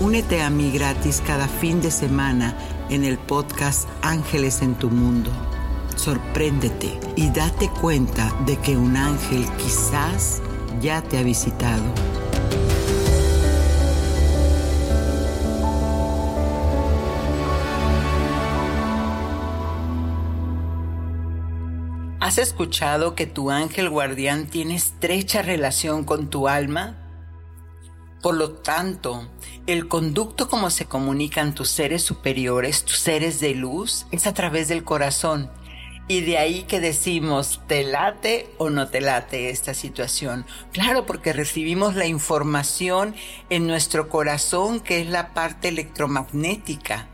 Únete a mí gratis cada fin de semana en el podcast Ángeles en tu Mundo. Sorpréndete y date cuenta de que un ángel quizás ya te ha visitado. ¿Has escuchado que tu ángel guardián tiene estrecha relación con tu alma? Por lo tanto, el conducto como se comunican tus seres superiores, tus seres de luz, es a través del corazón. Y de ahí que decimos, ¿te late o no te late esta situación? Claro, porque recibimos la información en nuestro corazón, que es la parte electromagnética.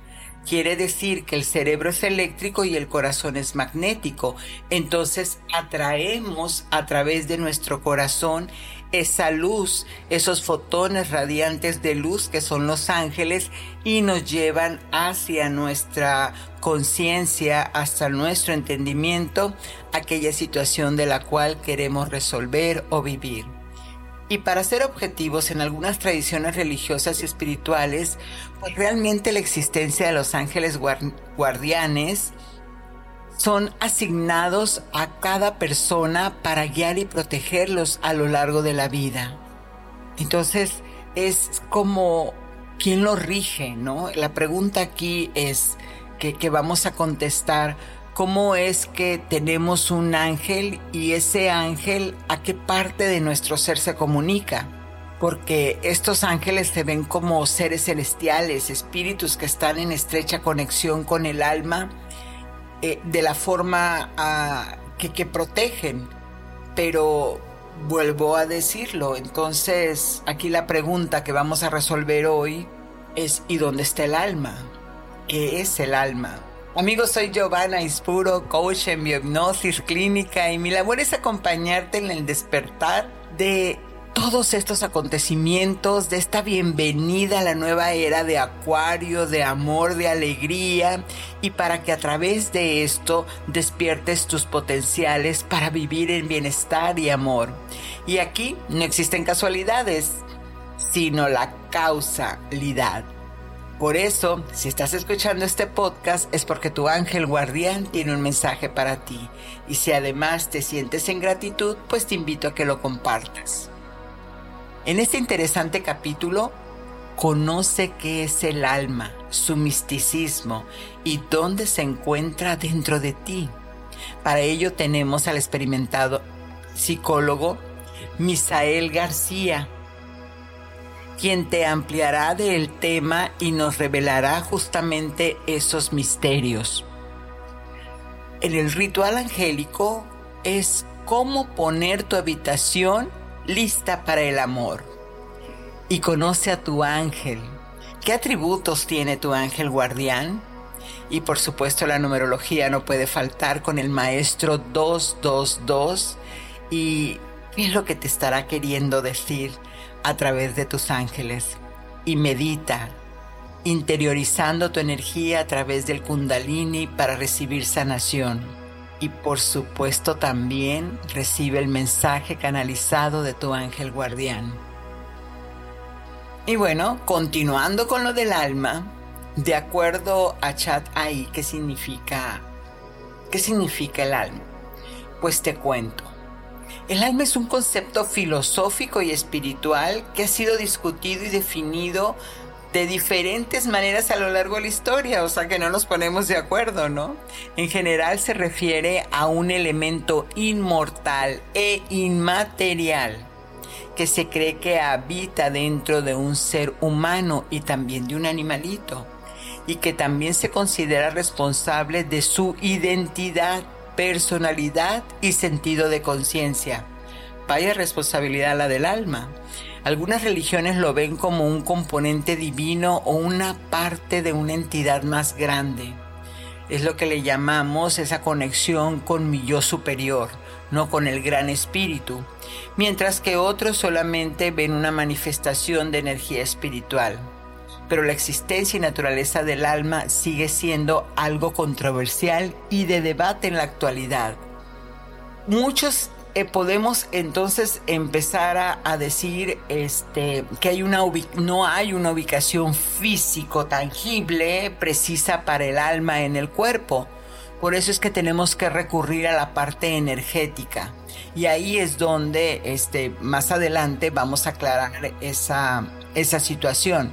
Quiere decir que el cerebro es eléctrico y el corazón es magnético. Entonces atraemos a través de nuestro corazón esa luz, esos fotones radiantes de luz que son los ángeles y nos llevan hacia nuestra conciencia, hasta nuestro entendimiento, aquella situación de la cual queremos resolver o vivir. Y para ser objetivos en algunas tradiciones religiosas y espirituales, pues realmente la existencia de los ángeles guardianes son asignados a cada persona para guiar y protegerlos a lo largo de la vida. Entonces es como quién lo rige, ¿no? La pregunta aquí es que, que vamos a contestar, ¿cómo es que tenemos un ángel y ese ángel a qué parte de nuestro ser se comunica? porque estos ángeles se ven como seres celestiales, espíritus que están en estrecha conexión con el alma eh, de la forma ah, que, que protegen, pero vuelvo a decirlo, entonces aquí la pregunta que vamos a resolver hoy es ¿y dónde está el alma? ¿Qué es el alma? Amigos, soy Giovanna Ispuro, coach en biohipnosis clínica y mi labor es acompañarte en el despertar de todos estos acontecimientos, de esta bienvenida a la nueva era de acuario, de amor, de alegría, y para que a través de esto despiertes tus potenciales para vivir en bienestar y amor. Y aquí no existen casualidades, sino la causalidad. Por eso, si estás escuchando este podcast es porque tu ángel guardián tiene un mensaje para ti. Y si además te sientes en gratitud, pues te invito a que lo compartas. En este interesante capítulo, conoce qué es el alma, su misticismo y dónde se encuentra dentro de ti. Para ello tenemos al experimentado psicólogo Misael García, quien te ampliará del tema y nos revelará justamente esos misterios. En el ritual angélico es cómo poner tu habitación lista para el amor. Y conoce a tu ángel. ¿Qué atributos tiene tu ángel guardián? Y por supuesto la numerología no puede faltar con el maestro 222 y qué es lo que te estará queriendo decir a través de tus ángeles. Y medita, interiorizando tu energía a través del kundalini para recibir sanación. Y por supuesto también recibe el mensaje canalizado de tu ángel guardián. Y bueno, continuando con lo del alma, de acuerdo a Chat ahí, ¿qué significa? ¿Qué significa el alma? Pues te cuento. El alma es un concepto filosófico y espiritual que ha sido discutido y definido de diferentes maneras a lo largo de la historia, o sea que no nos ponemos de acuerdo, ¿no? En general se refiere a un elemento inmortal e inmaterial que se cree que habita dentro de un ser humano y también de un animalito, y que también se considera responsable de su identidad, personalidad y sentido de conciencia. Vaya responsabilidad la del alma. Algunas religiones lo ven como un componente divino o una parte de una entidad más grande. Es lo que le llamamos esa conexión con mi yo superior, no con el gran espíritu, mientras que otros solamente ven una manifestación de energía espiritual. Pero la existencia y naturaleza del alma sigue siendo algo controversial y de debate en la actualidad. Muchos eh, podemos entonces empezar a, decir este, que no hay una ubicación físico tangible precisa para el alma en el cuerpo. Por eso es que tenemos que recurrir a la parte energética. Y ahí es donde este, más adelante vamos a aclarar esa, esa situación.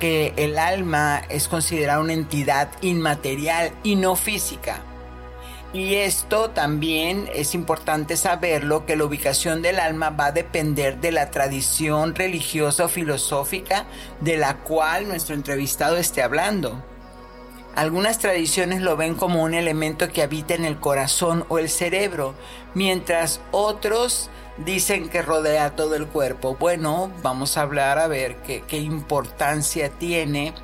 Que el alma es considerada una entidad inmaterial y no física. Y esto también es importante saberlo, que la ubicación del alma va a depender de la tradición religiosa o filosófica de la cual nuestro entrevistado esté hablando. Algunas tradiciones lo ven como un elemento que habita en el corazón o el cerebro, mientras otros dicen que rodea todo el cuerpo. Bueno, vamos a hablar a ver qué, qué importancia tiene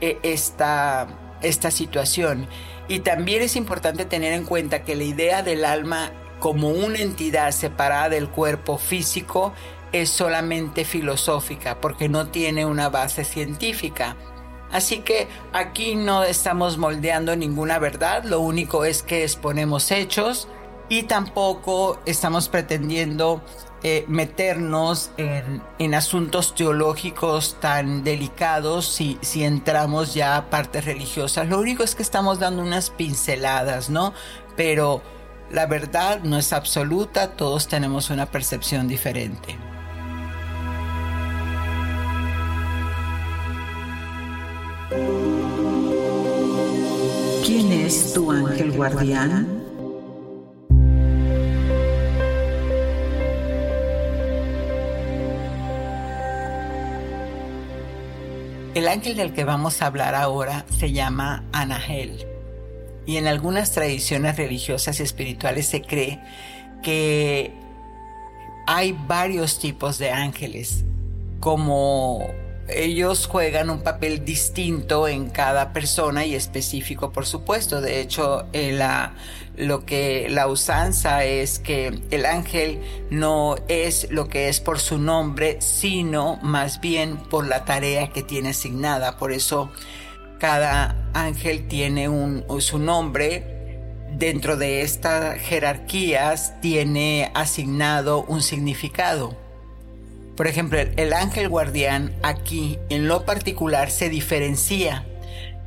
eh, esta, esta situación. Y también es importante tener en cuenta que la idea del alma como una entidad separada del cuerpo físico es solamente filosófica porque no tiene una base científica. Así que aquí no estamos moldeando ninguna verdad, lo único es que exponemos hechos y tampoco estamos pretendiendo eh, meternos en, asuntos teológicos tan delicados si, si entramos ya a partes religiosas. Lo único es que estamos dando unas pinceladas, ¿no? Pero la verdad no es absoluta, todos tenemos una percepción diferente. ¿Quién es tu ángel guardián? El ángel del que vamos a hablar ahora se llama Anahel. Y en algunas tradiciones religiosas y espirituales se cree que hay varios tipos de ángeles, como ellos juegan un papel distinto en cada persona y específico, por supuesto. De hecho, eh, lo que la usanza es que el ángel no es lo que es por su nombre, sino más bien por la tarea que tiene asignada. Por eso cada ángel tiene un, su nombre. Dentro de estas jerarquías tiene asignado un significado. Por ejemplo, el ángel guardián aquí en lo particular se diferencia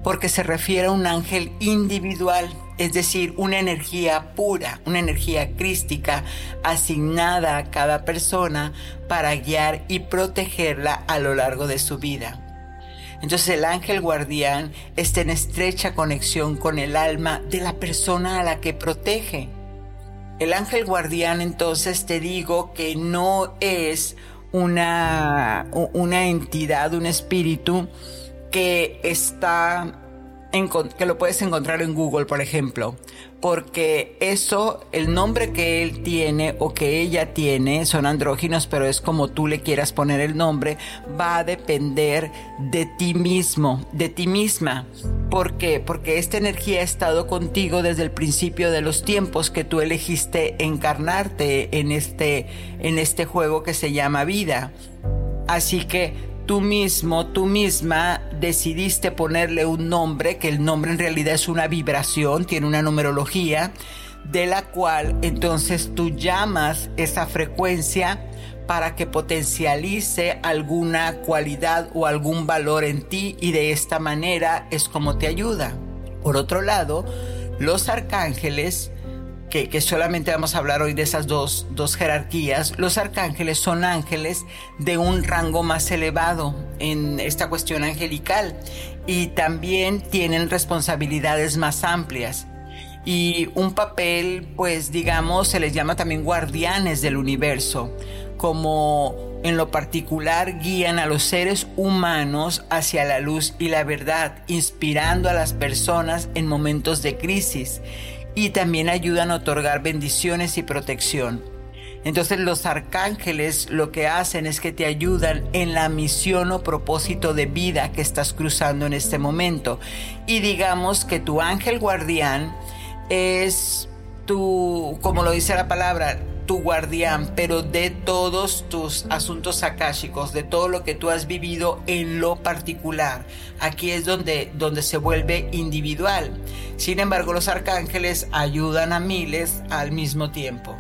porque se refiere a un ángel individual, es decir, una energía pura, una energía crística asignada a cada persona para guiar y protegerla a lo largo de su vida. Entonces el ángel guardián está en estrecha conexión con el alma de la persona a la que protege. El ángel guardián entonces te digo que no es una, una entidad, un espíritu que está que lo puedes encontrar en Google, por ejemplo, porque eso, el nombre que él tiene o que ella tiene, son andróginos, pero es como tú le quieras poner el nombre, va a depender de ti mismo, de ti misma. ¿Por qué? Porque esta energía ha estado contigo desde el principio de los tiempos que tú elegiste encarnarte en este, en este juego que se llama vida. Así que tú mismo, tú misma decidiste ponerle un nombre, que el nombre en realidad es una vibración, tiene una numerología, de la cual entonces tú llamas esa frecuencia para que potencialice alguna cualidad o algún valor en ti y de esta manera es como te ayuda. Por otro lado, los arcángeles, que, solamente vamos a hablar hoy de esas dos, dos jerarquías, los arcángeles son ángeles de un rango más elevado en esta cuestión angelical y también tienen responsabilidades más amplias. Y un papel, pues digamos, se les llama también guardianes del universo, como en lo particular guían a los seres humanos hacia la luz y la verdad, inspirando a las personas en momentos de crisis y también ayudan a otorgar bendiciones y protección. Entonces los arcángeles lo que hacen es que te ayudan en la misión o propósito de vida que estás cruzando en este momento. Y digamos que tu ángel guardián es tu, como lo dice la palabra, tu guardián, pero de todos tus asuntos akáshicos, de todo lo que tú has vivido en lo particular. Aquí es donde, donde se vuelve individual. Sin embargo, los arcángeles ayudan a miles al mismo tiempo.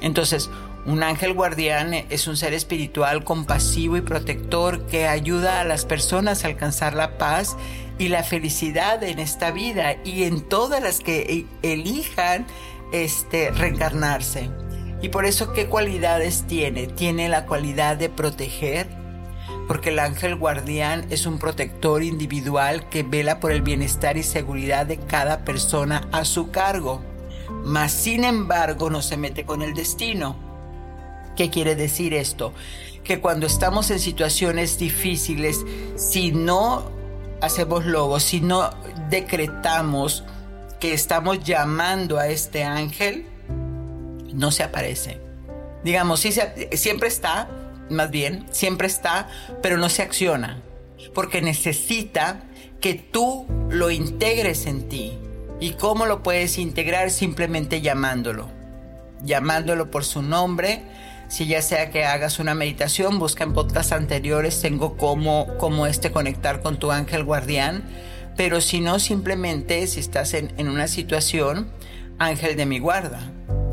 Entonces, un ángel guardián es un ser espiritual compasivo y protector que ayuda a las personas a alcanzar la paz y la felicidad en esta vida y en todas las que e, elijan este reencarnarse. Y por eso qué cualidades tiene? Tiene la cualidad de proteger, porque el ángel guardián es un protector individual que vela por el bienestar y seguridad de cada persona a su cargo. Mas sin embargo no se mete con el destino. ¿Qué quiere decir esto? Que cuando estamos en situaciones difíciles, si no hacemos logos, si no decretamos que estamos llamando a este ángel, no se aparece. Digamos, sí siempre está, más bien, siempre está, pero no se acciona, porque necesita que tú lo integres en ti. ¿Y cómo lo puedes integrar? Simplemente llamándolo. Llamándolo por su nombre, si ya sea que hagas una meditación, busca en podcasts anteriores, tengo cómo, este conectar con tu ángel guardián, pero si no, simplemente si estás en, en una situación, ángel de mi guarda,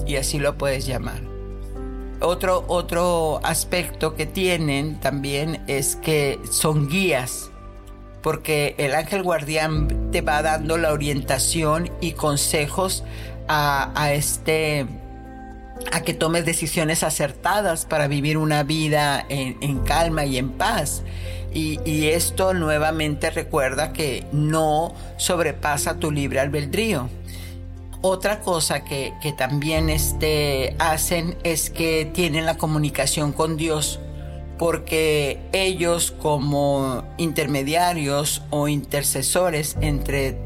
y así lo puedes llamar. Otro, otro aspecto que tienen también es que son guías, porque el ángel guardián te va dando la orientación y consejos a, este a que tomes decisiones acertadas para vivir una vida en, calma y en paz. Y, esto nuevamente recuerda que no sobrepasa tu libre albedrío. Otra cosa que, también este, hacen es que tienen la comunicación con Dios, porque ellos como intermediarios o intercesores entre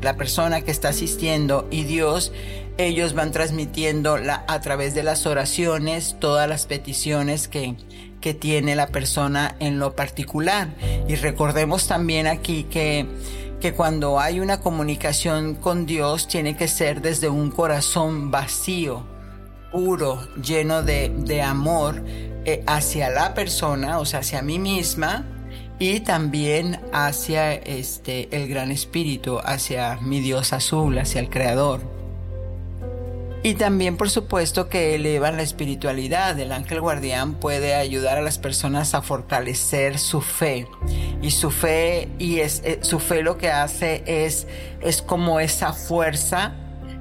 la persona que está asistiendo y Dios, ellos van transmitiendo la, a través de las oraciones todas las peticiones que, que tiene la persona en lo particular. Y recordemos también aquí que, que cuando hay una comunicación con Dios tiene que ser desde un corazón vacío, puro, lleno de, de amor eh, hacia la persona, o sea, hacia mí misma, y también hacia este el gran espíritu, hacia mi Dios azul, hacia el creador. Y también por supuesto que elevan la espiritualidad. El ángel guardián puede ayudar a las personas a fortalecer su fe. Y su fe y es, eh, su fe lo que hace es es como esa fuerza,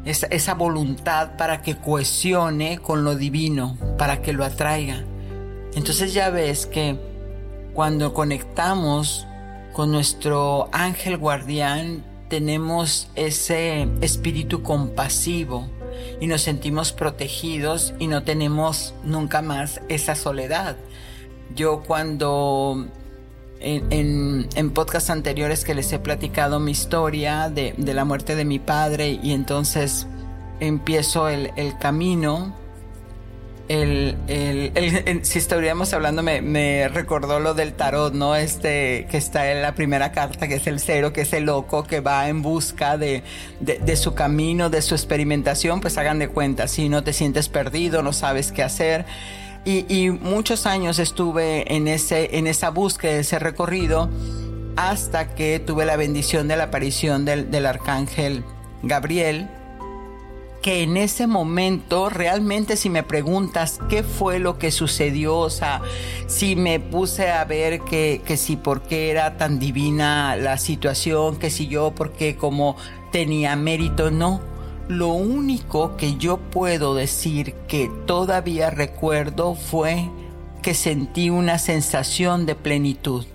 esa, esa voluntad para que cohesione con lo divino, para que lo atraiga. Entonces ya ves que cuando conectamos con nuestro ángel guardián, tenemos ese espíritu compasivo y nos sentimos protegidos y no tenemos nunca más esa soledad. Yo cuando en, en, podcasts anteriores que les he platicado mi historia de, la muerte de mi padre y entonces empiezo el, el camino el, el, si estaríamos hablando, me, recordó lo del tarot, ¿no? Este, que está en la primera carta, que es el cero, que es el loco que va en busca de, de, su camino, de su experimentación, pues hagan de cuenta, si no te sientes perdido, no sabes qué hacer. Y, y muchos años estuve en, ese, en esa búsqueda, ese recorrido, hasta que tuve la bendición de la aparición del, del arcángel Gabriel, que en ese momento, realmente si me preguntas qué fue lo que sucedió, o sea, si me puse a ver que, que si por qué era tan divina la situación, que si yo, porque como tenía mérito, no. Lo único que yo puedo decir que todavía recuerdo fue que sentí una sensación de plenitud,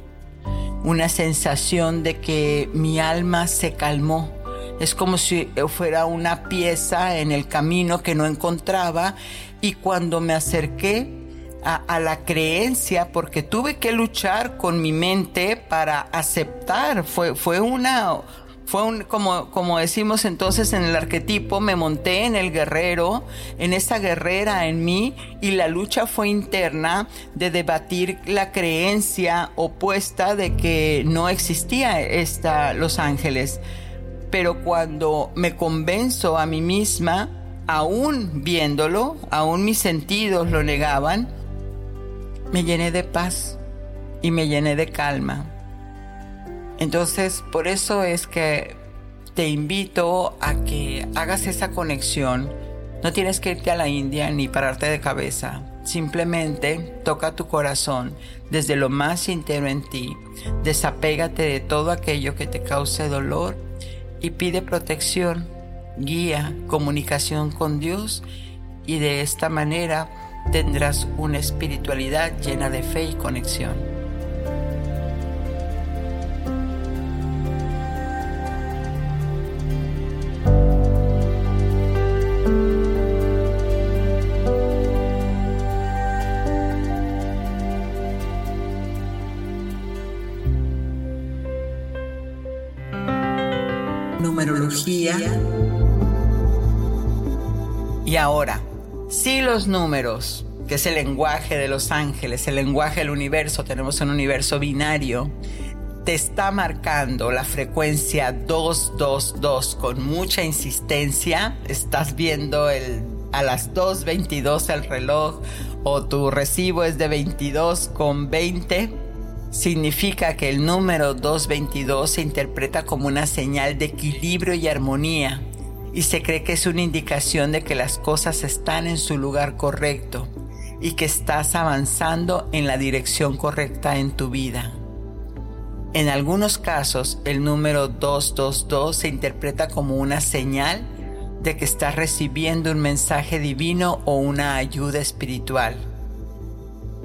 una sensación de que mi alma se calmó es como si fuera una pieza en el camino que no encontraba. Y cuando me acerqué a, la creencia, porque tuve que luchar con mi mente para aceptar, fue, fue una, fue un, como, como decimos entonces en el arquetipo, me monté en el guerrero, en esa guerrera en mí, y la lucha fue interna de debatir la creencia opuesta de que no existía esta Los Ángeles pero cuando me convenzo a mí misma, aún viéndolo, aún mis sentidos lo negaban, me llené de paz y me llené de calma. Entonces, por eso es que te invito a que hagas esa conexión. No tienes que irte a la India ni pararte de cabeza. Simplemente toca tu corazón desde lo más interno en ti. Desapégate de todo aquello que te cause dolor y pide protección, guía, comunicación con Dios y de esta manera tendrás una espiritualidad llena de fe y conexión. Si los números, que es el lenguaje de los ángeles, el lenguaje del universo, tenemos un universo binario, te está marcando la frecuencia 222 con mucha insistencia, estás viendo el, a las 2.22 el reloj o tu recibo es de 22 con 20, significa que el número 222 se interpreta como una señal de equilibrio y armonía y se cree que es una indicación de que las cosas están en su lugar correcto y que estás avanzando en la dirección correcta en tu vida. En algunos casos, el número 222 se interpreta como una señal de que estás recibiendo un mensaje divino o una ayuda espiritual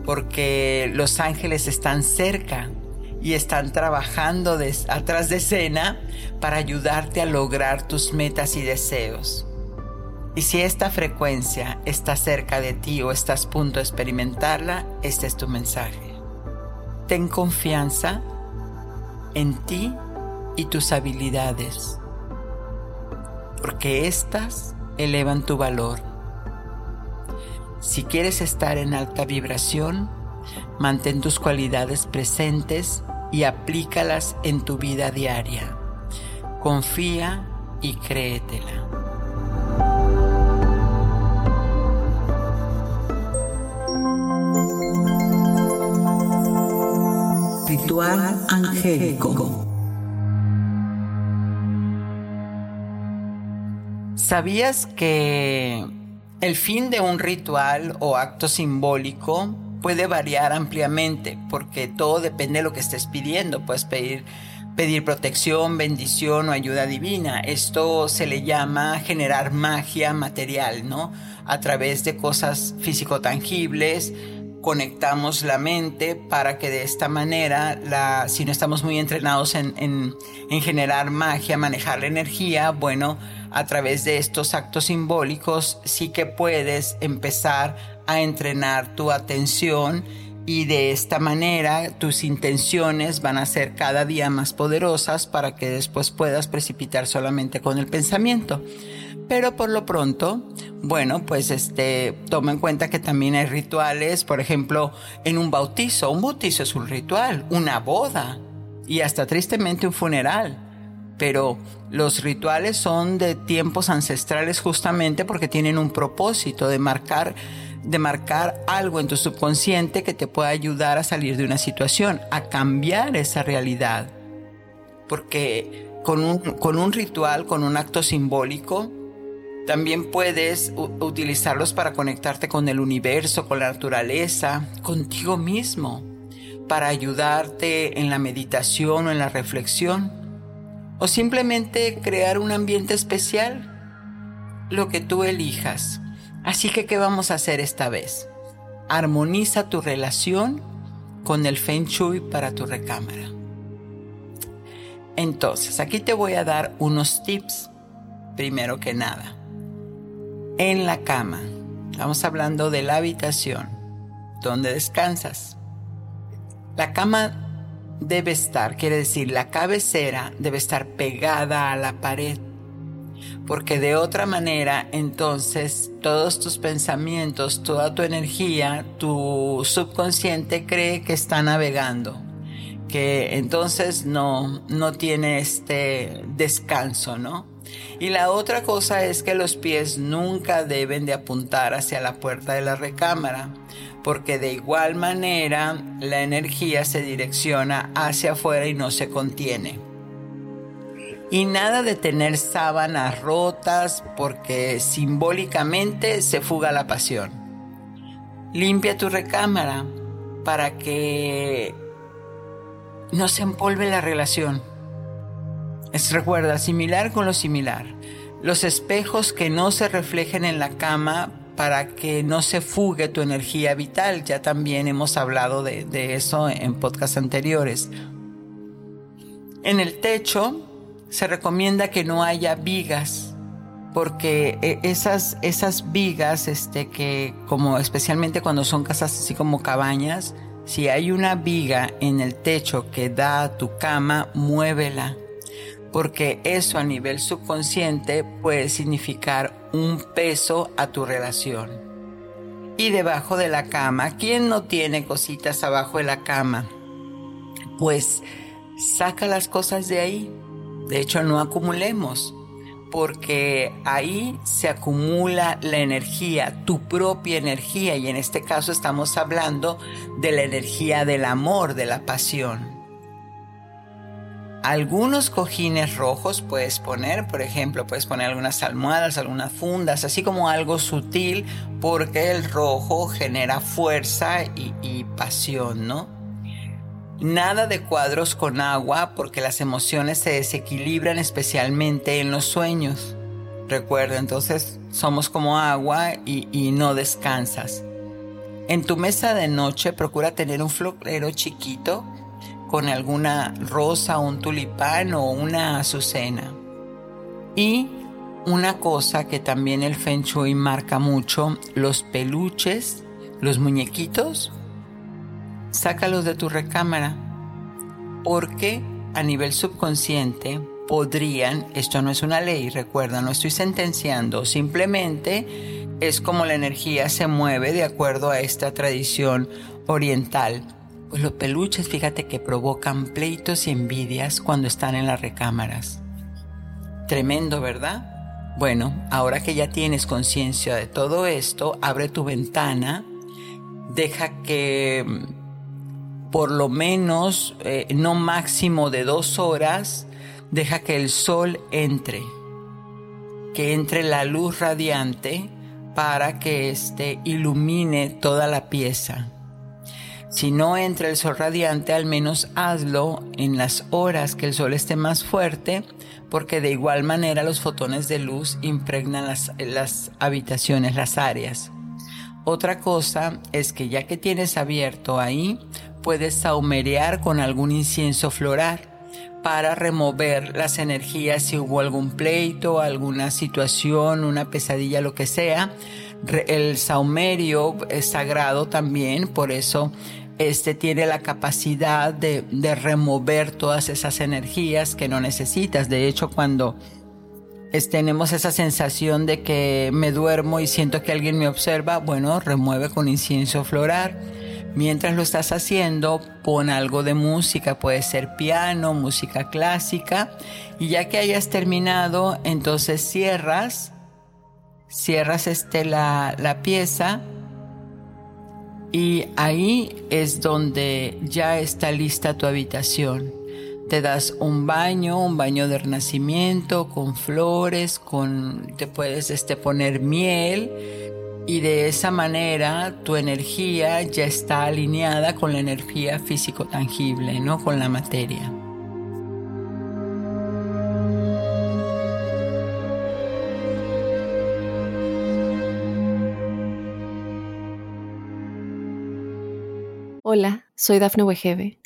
porque los ángeles están cerca y están trabajando atrás de escena para ayudarte a lograr tus metas y deseos. Y si esta frecuencia está cerca de ti o estás a punto de experimentarla, este es tu mensaje. Ten confianza en ti y tus habilidades, porque éstas elevan tu valor si quieres estar en alta vibración, mantén tus cualidades presentes y aplícalas en tu vida diaria. Confía y créetela. Ritual angélico. ¿Sabías que el fin de un ritual o acto simbólico puede variar ampliamente porque todo depende de lo que estés pidiendo. Puedes pedir, pedir protección, bendición o ayuda divina. Esto se le llama generar magia material, ¿no? A través de cosas físico-tangibles, conectamos la mente para que de esta manera, la, si no estamos muy entrenados en, en, en generar magia, manejar la energía, bueno, a través de estos actos simbólicos sí que puedes empezar a entrenar tu atención y de esta manera tus intenciones van a ser cada día más poderosas para que después puedas precipitar solamente con el pensamiento. Pero por lo pronto, bueno, pues este, toma en cuenta que también hay rituales, por ejemplo, en un bautizo. Un bautizo es un ritual, una boda y hasta tristemente un funeral pero los rituales son de tiempos ancestrales justamente porque tienen un propósito de marcar de marcar algo en tu subconsciente que te pueda ayudar a salir de una situación, a cambiar esa realidad. Porque con un, con un ritual, con un acto simbólico, También puedes utilizarlos para conectarte con el universo, con la naturaleza, contigo mismo, para ayudarte en la meditación o en la reflexión, o simplemente crear un ambiente especial, lo que tú elijas. Así que, ¿qué vamos a hacer esta vez? Armoniza tu relación con el Feng Shui para tu recámara. Entonces, aquí te voy a dar unos tips, primero que nada en la cama. Estamos hablando de la habitación donde descansas. La cama debe estar, quiere decir, la cabecera debe estar pegada a la pared. Porque de otra manera, entonces, todos tus pensamientos, toda tu energía, tu subconsciente cree que está navegando. Que entonces no, no tiene este descanso, ¿no? Y la otra cosa es que los pies nunca deben de apuntar hacia la puerta de la recámara, porque de igual manera la energía se direcciona hacia afuera y no se contiene. Y nada de tener sábanas rotas porque simbólicamente se fuga la pasión. Limpia tu recámara para que no se empolve la relación. Es recuerda, similar con lo similar. Los espejos que no se reflejen en la cama para que no se fugue tu energía vital. Ya también hemos hablado de, eso en podcasts anteriores. En el techo se recomienda que no haya vigas porque eh, esas, esas vigas, este, que como especialmente cuando son casas así como cabañas, si hay una viga en el techo que da a tu cama, muévela porque eso a nivel subconsciente puede significar un peso a tu relación. Y debajo de la cama, ¿quién no tiene cositas abajo de la cama? Pues saca las cosas de ahí. De hecho, no acumulemos, porque ahí se acumula la energía, tu propia energía, y en este caso estamos hablando de la energía del amor, de la pasión. Algunos cojines rojos puedes poner, por ejemplo, puedes poner algunas almohadas, algunas fundas, así como algo sutil, porque el rojo genera fuerza y, pasión, ¿no? Nada de cuadros con agua porque las emociones se desequilibran especialmente en los sueños. Recuerda, entonces somos como agua y, no descansas. En tu mesa de noche procura tener un florero chiquito con alguna rosa, un tulipán o una azucena. Y una cosa que también el Feng Shui marca mucho, los peluches, los muñequitos, sácalos de tu recámara, porque a nivel subconsciente podrían, esto no es una ley, recuerda, no estoy sentenciando, simplemente es como la energía se mueve de acuerdo a esta tradición oriental pues los peluches, fíjate que provocan pleitos y envidias cuando están en las recámaras. Tremendo, ¿verdad? Bueno, ahora que ya tienes conciencia de todo esto, abre tu ventana, deja que por lo menos, eh, no máximo de dos horas, deja que el sol entre, que entre la luz radiante para que éste ilumine toda la pieza. Si no entra el sol radiante, al menos hazlo en las horas que el sol esté más fuerte, porque de igual manera los fotones de luz impregnan las, habitaciones, las áreas. Otra cosa es que ya que tienes abierto ahí, puedes saumerear con algún incienso floral para remover las energías si hubo algún pleito, alguna situación, una pesadilla, lo que sea. El saumerio es sagrado también, por eso este tiene la capacidad de, remover todas esas energías que no necesitas. De hecho, cuando tenemos esa sensación de que me duermo y siento que alguien me observa, bueno, remueve con incienso floral. Mientras lo estás haciendo, pon algo de música, puede ser piano, música clásica, y ya que hayas terminado, entonces cierras, cierras este, la, la pieza y ahí es donde ya está lista tu habitación. Te das un baño, un baño de renacimiento con flores, con te puedes este, poner miel y de esa manera tu energía ya está alineada con la energía físico tangible, ¿no? Con la materia. Hola, soy Dafne Wegebe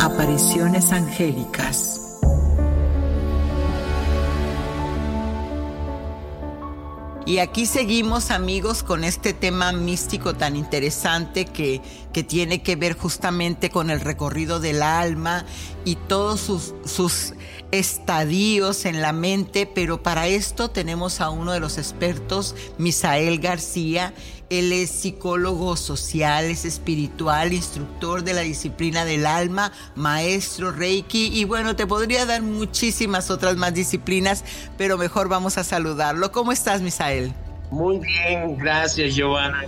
Apariciones angélicas. Y aquí seguimos amigos con este tema místico tan interesante que, que, tiene que ver justamente con el recorrido del alma y todos sus, sus estadios en la mente, pero para esto tenemos a uno de los expertos, Misael García. Él es psicólogo social, es espiritual, instructor de la disciplina del alma, maestro Reiki y bueno, te podría dar muchísimas otras más disciplinas, pero mejor vamos a saludarlo. ¿Cómo estás, Misael? Muy bien, gracias, Giovanna.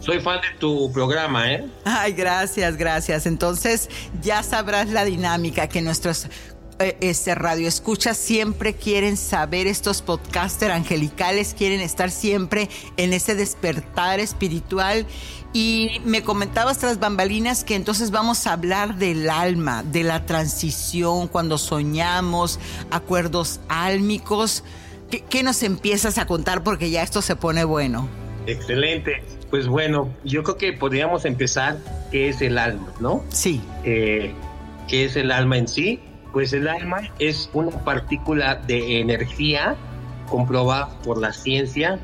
Soy fan de tu programa, ¿eh? Ay, gracias, gracias. Entonces ya sabrás la dinámica que nuestros este radio escucha siempre quieren saber estos podcasters angelicales, quieren estar siempre en ese despertar espiritual. Y me comentabas tras bambalinas que entonces vamos a hablar del alma, de la transición, cuando soñamos, acuerdos álmicos. ¿Qué, qué nos empiezas a contar? Porque ya esto se pone bueno. Excelente. Pues bueno, yo creo que podríamos empezar qué es el alma, ¿no? Sí. Eh, ¿Qué es el alma en sí? Pues el alma es una partícula de energía comprobada por la ciencia.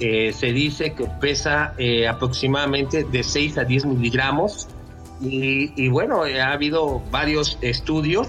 Eh, se dice que pesa eh, aproximadamente de 6 a 10 miligramos. Y, bueno, ha habido varios estudios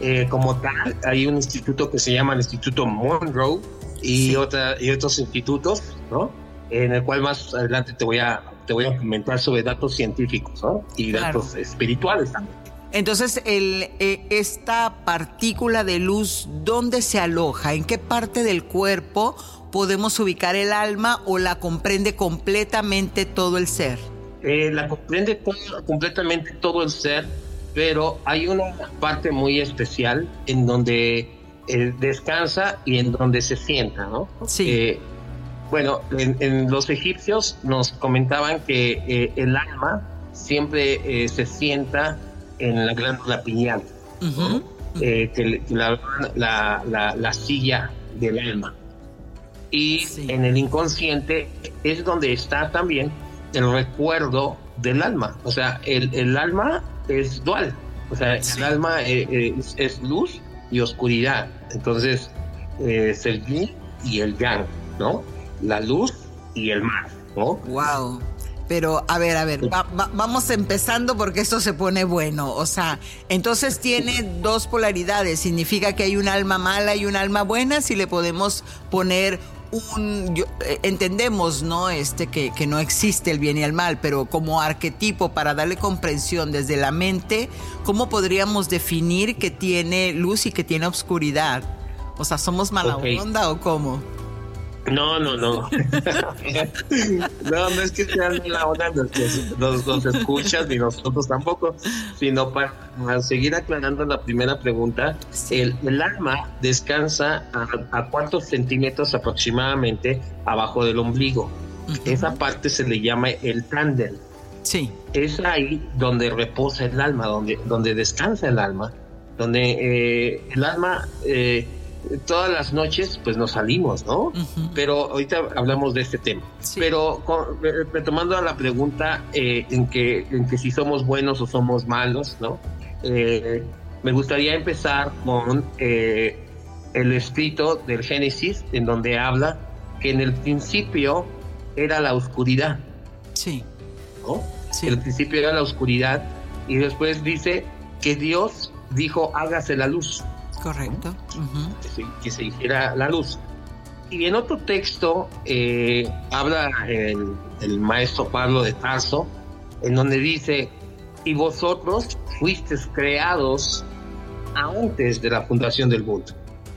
eh, como tal. Hay un instituto que se llama el Instituto Monroe y, otra, y otros institutos, ¿no? En el cual más adelante te voy a, te voy a comentar sobre datos científicos ¿no? y datos espirituales también. Entonces, el, eh, esta partícula de luz, ¿dónde se aloja? ¿En qué parte del cuerpo podemos ubicar el alma o la comprende completamente todo el ser? Eh, la comprende completamente todo el ser, pero hay una parte muy especial en donde eh, descansa y en donde se sienta, ¿no? Sí. bueno, en, los egipcios nos comentaban que el alma siempre se sienta en la glándula pineal, eh, que, la, la, la, silla del alma. Y en el inconsciente es donde está también el recuerdo del alma. O sea, el, el alma es dual. O sea, el alma eh, eh, es, luz y oscuridad. Entonces, es el yin y el yang, ¿no? La luz y el mar, ¿no? Wow. Pero, a ver, a ver, vamos empezando porque esto se pone bueno. O sea, entonces tiene dos polaridades. Significa que hay un alma mala y un alma buena. Si le podemos poner un. Eh, entendemos, ¿no? Este, que, que no existe el bien y el mal, pero como arquetipo para darle comprensión desde la mente, ¿cómo podríamos definir que tiene luz y que tiene oscuridad? O sea, ¿somos mala onda o cómo? No, no, no. no, no es que sean la onda los, los, escuchas ni nosotros tampoco, sino para, seguir aclarando la primera pregunta, el, el alma descansa a, cuántos centímetros aproximadamente abajo del ombligo. Esa parte se le llama el tándem. Sí. Es ahí donde reposa el alma, donde, donde descansa el alma, donde eh, el alma... Eh, todas las noches pues nos salimos, ¿no? Pero ahorita hablamos de este tema. Pero retomando a la pregunta eh, en, que, en que si somos buenos o somos malos, ¿no? Eh, me gustaría empezar con eh, el escrito del Génesis, en donde habla que en el principio era la oscuridad. Sí. ¿no? Sí. El principio era la oscuridad y después dice que Dios dijo hágase la luz. Correcto. que, se, hiciera la luz. Y en otro texto eh, habla el, el, maestro Pablo de Tarso, en donde dice, y vosotros fuisteis creados antes de la fundación del mundo.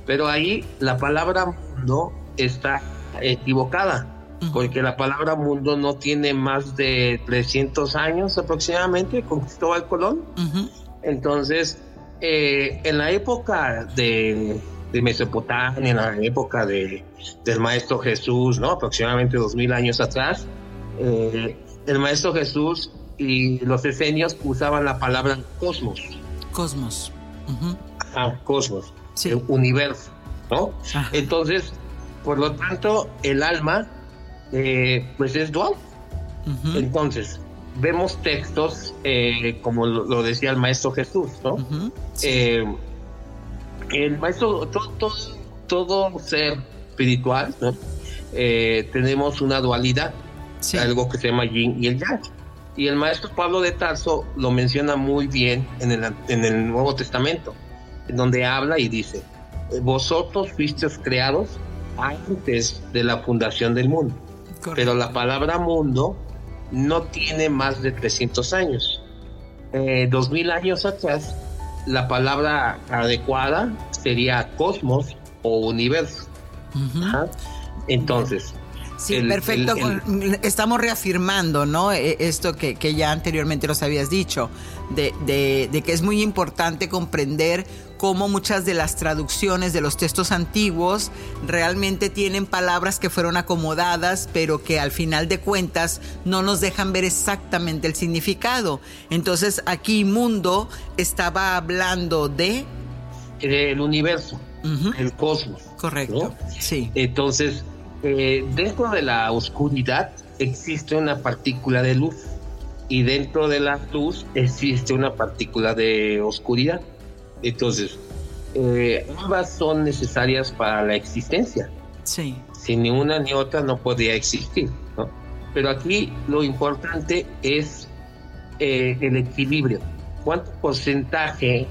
Pero ahí la palabra mundo está equivocada, porque la palabra mundo no tiene más de 300 años aproximadamente con Cristóbal Colón. Entonces, eh, en la época de, Mesopotamia, en la época de, del Maestro Jesús, ¿no? aproximadamente 2000 años atrás, eh, el Maestro Jesús y los esenios usaban la palabra cosmos. Cosmos. Ah, cosmos. El universo, ¿no? Entonces, por lo tanto, el alma, eh, pues es dual. Entonces, vemos textos, eh, como lo, decía el maestro Jesús, ¿no? Eh, el maestro, todo, todo, ser espiritual, ¿no? Eh, tenemos una dualidad, algo que se llama yin y el yang. Y el maestro Pablo de Tarso lo menciona muy bien en el, en el Nuevo Testamento, donde habla y dice, vosotros fuisteis creados antes de la fundación del mundo. Pero la palabra mundo no tiene más de 300 años. Eh, 2000 años atrás, la palabra adecuada sería cosmos o universo. Entonces, Sí, perfecto. Estamos reafirmando, ¿no? E, esto que, que, ya anteriormente nos habías dicho, de, de, de, que es muy importante comprender cómo muchas de las traducciones de los textos antiguos realmente tienen palabras que fueron acomodadas, pero que al final de cuentas no nos dejan ver exactamente el significado. Entonces aquí mundo estaba hablando de... El universo, el cosmos. Correcto. Sí. Entonces eh, dentro de la oscuridad existe una partícula de luz y dentro de la luz existe una partícula de oscuridad. Entonces, eh, ambas son necesarias para la existencia. Sí. Sin ni una ni otra no podría existir. Pero aquí lo importante es eh, el equilibrio. ¿Cuánto porcentaje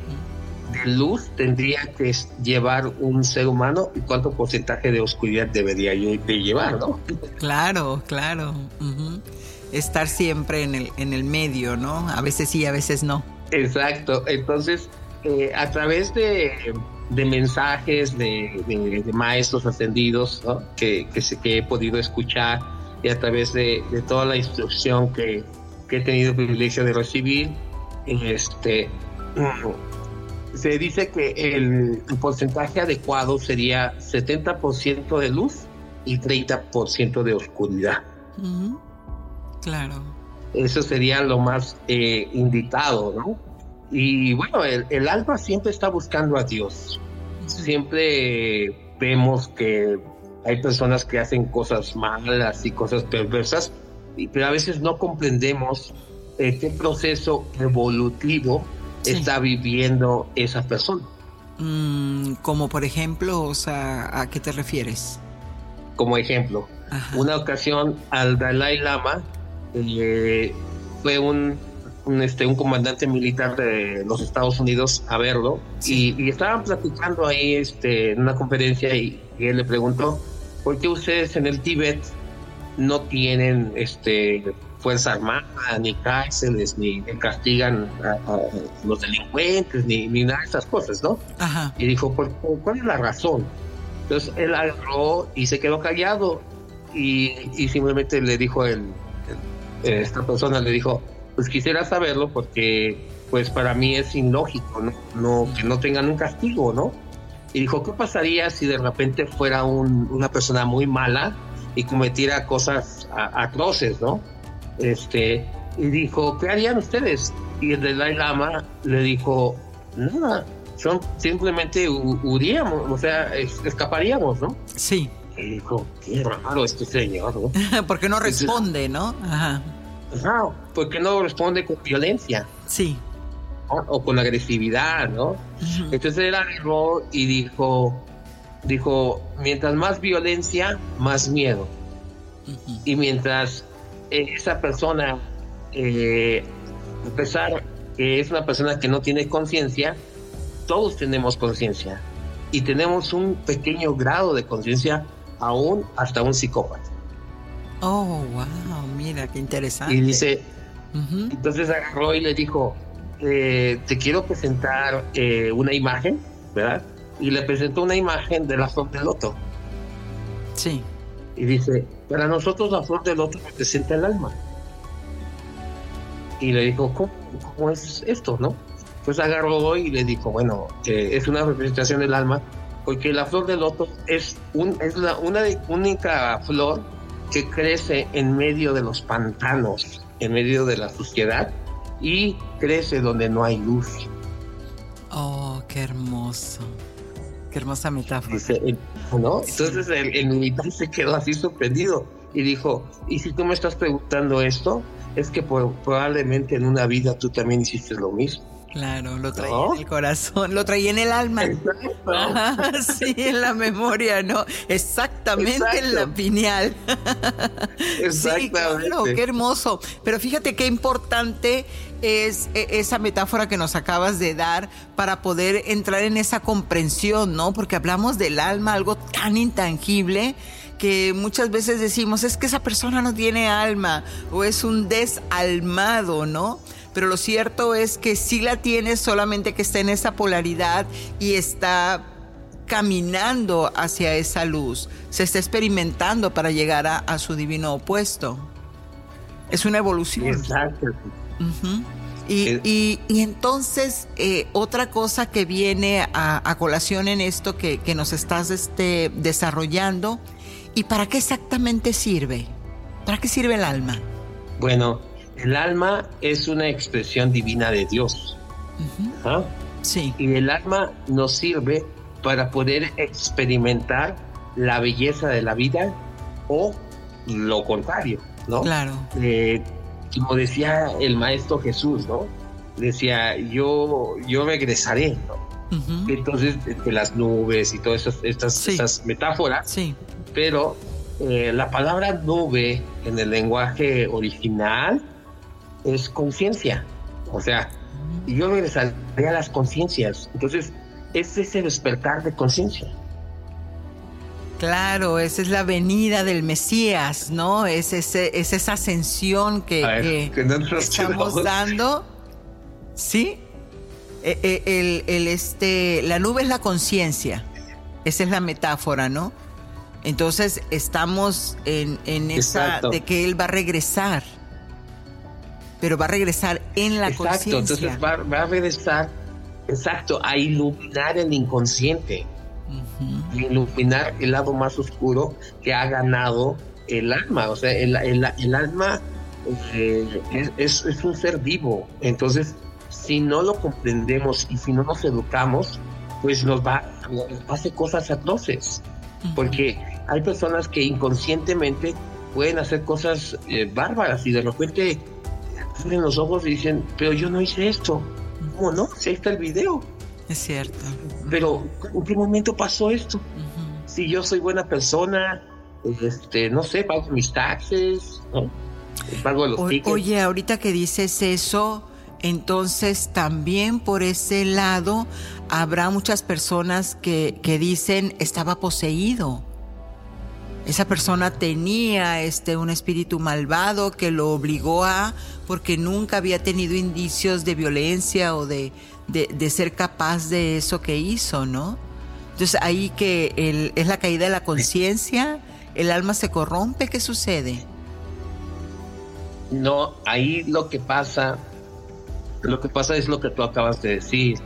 de luz tendría que llevar un ser humano y cuánto porcentaje de oscuridad debería de llevar, ¿no? Claro, claro. Estar siempre en el, en el medio, ¿no? A veces sí, a veces no. Exacto. Entonces, eh, a través de, mensajes de, maestros ascendidos que, que, he podido escuchar y a través de, toda la instrucción que, que he tenido el privilegio de recibir, este se dice que el, porcentaje adecuado sería 70% de luz y 30% de oscuridad. Claro. Eso sería lo más eh, indicado, ¿no? Y bueno, el, alma siempre está buscando a Dios. Siempre vemos que hay personas que hacen cosas malas y cosas perversas, pero a veces no comprendemos este proceso evolutivo está viviendo esa persona. Mm, como por ejemplo, o sea, ¿a qué te refieres? Como ejemplo, una ocasión al Dalai Lama eh, fue un, este, un comandante militar de los Estados Unidos a verlo y, estaban platicando ahí este, en una conferencia y, y, él le preguntó, ¿por qué ustedes en el Tíbet no tienen este, fuerza armada, ni cárceles, ni, castigan a, los delincuentes, ni, ni, nada de esas cosas, ¿no? Ajá. Y dijo, ¿cuál es la razón? Entonces él agarró y se quedó callado y, y simplemente le dijo el, esta persona le dijo, pues quisiera saberlo porque pues para mí es ilógico, ¿no? no que no tengan un castigo, ¿no? Y dijo, ¿qué pasaría si de repente fuera un, una persona muy mala y cometiera cosas atroces, ¿no? Este, y dijo, ¿qué harían ustedes? Y el Dalai Lama le dijo, nada, son, simplemente huiríamos, o sea, escaparíamos, ¿no? Sí. Y dijo, qué raro este señor, ¿no? porque no responde, ¿no? Ajá. No, porque no responde con violencia. Sí. O con agresividad, ¿no? Entonces él agarró y dijo, dijo, mientras más violencia, más miedo. Y mientras esa persona eh, empezar que es una persona que no tiene conciencia, todos tenemos conciencia y tenemos un pequeño grado de conciencia aún hasta un psicópata. Oh, wow, mira, qué interesante. Y dice, entonces agarró y le dijo, eh, te quiero presentar eh, una imagen, ¿verdad? Y le presentó una imagen de la flor de loto. Sí. Y dice, para nosotros la flor de loto representa el alma. Y le dijo, ¿cómo, es esto, no? Pues agarró y le dijo, bueno, es una representación del alma, porque la flor de loto es, un, es la, una única flor que crece en medio de los pantanos, en medio de la suciedad, y crece donde no hay luz. Oh, qué hermoso. Qué hermosa metáfora. ¿No? Entonces el, el militar se quedó así sorprendido y dijo, ¿y si tú me estás preguntando esto? Es que probablemente en una vida tú también hiciste lo mismo. Claro, lo traía en el corazón, lo traía en el alma. sí, en la memoria, ¿no? Exactamente en la pineal. Exactamente. Sí, qué hermoso. Pero fíjate qué importante es e, esa metáfora que nos acabas de dar para poder entrar en esa comprensión, ¿no? Porque hablamos del alma, algo tan intangible que muchas veces decimos, es que esa persona no tiene alma o es un desalmado, ¿no? pero lo cierto es que sí la tiene, solamente que está en esa polaridad y está caminando hacia esa luz, se está experimentando para llegar a, su divino opuesto. Es una evolución. Exacto. Y, entonces, eh, otra cosa que viene a, colación en esto que, nos estás este, desarrollando, ¿y para qué exactamente sirve? ¿Para qué sirve el alma? Bueno, el alma es una expresión divina de Dios. ¿Ah? Sí. Y el alma nos sirve para poder experimentar la belleza de la vida o lo contrario, ¿no? Claro. Eh, como decía el maestro Jesús, ¿no? Decía, yo, yo regresaré, ¿no? Entonces, de las nubes y todas estas, estas metáforas. Sí. Pero eh, la palabra nube en el lenguaje original es conciencia. O sea, yo regresaría a las conciencias. Entonces, es ese despertar de conciencia. Claro, esa es la venida del Mesías, ¿no? Es, ese, es esa ascensión que, estamos dando. ¿Sí? E, e, el, este, la nube es la conciencia. Esa es la metáfora, ¿no? Entonces estamos en, en esa de que Él va a regresar pero va a regresar en la conciencia. Exacto, entonces va, a regresar, exacto, a iluminar el inconsciente, iluminar el lado más oscuro que ha ganado el alma, o sea, el, alma eh, es, un ser vivo, entonces si no lo comprendemos y si no nos educamos, pues nos va, hace cosas atroces, porque hay personas que inconscientemente pueden hacer cosas eh, bárbaras y de repente abren los ojos y dicen, pero yo no hice esto. ¿Cómo no? Si ahí está el video. Es cierto. Pero ¿en qué momento pasó esto? Si yo soy buena persona, este, no sé, pago mis taxes, ¿no? Pago los tickets. Oye, ahorita que dices eso, entonces también por ese lado habrá muchas personas que, que dicen estaba poseído esa persona tenía este un espíritu malvado que lo obligó a porque nunca había tenido indicios de violencia o de, de, ser capaz de eso que hizo, ¿no? Entonces ahí que el, es la caída de la conciencia, el alma se corrompe, ¿qué sucede? No, ahí lo que pasa, lo que pasa es lo que tú acabas de decir,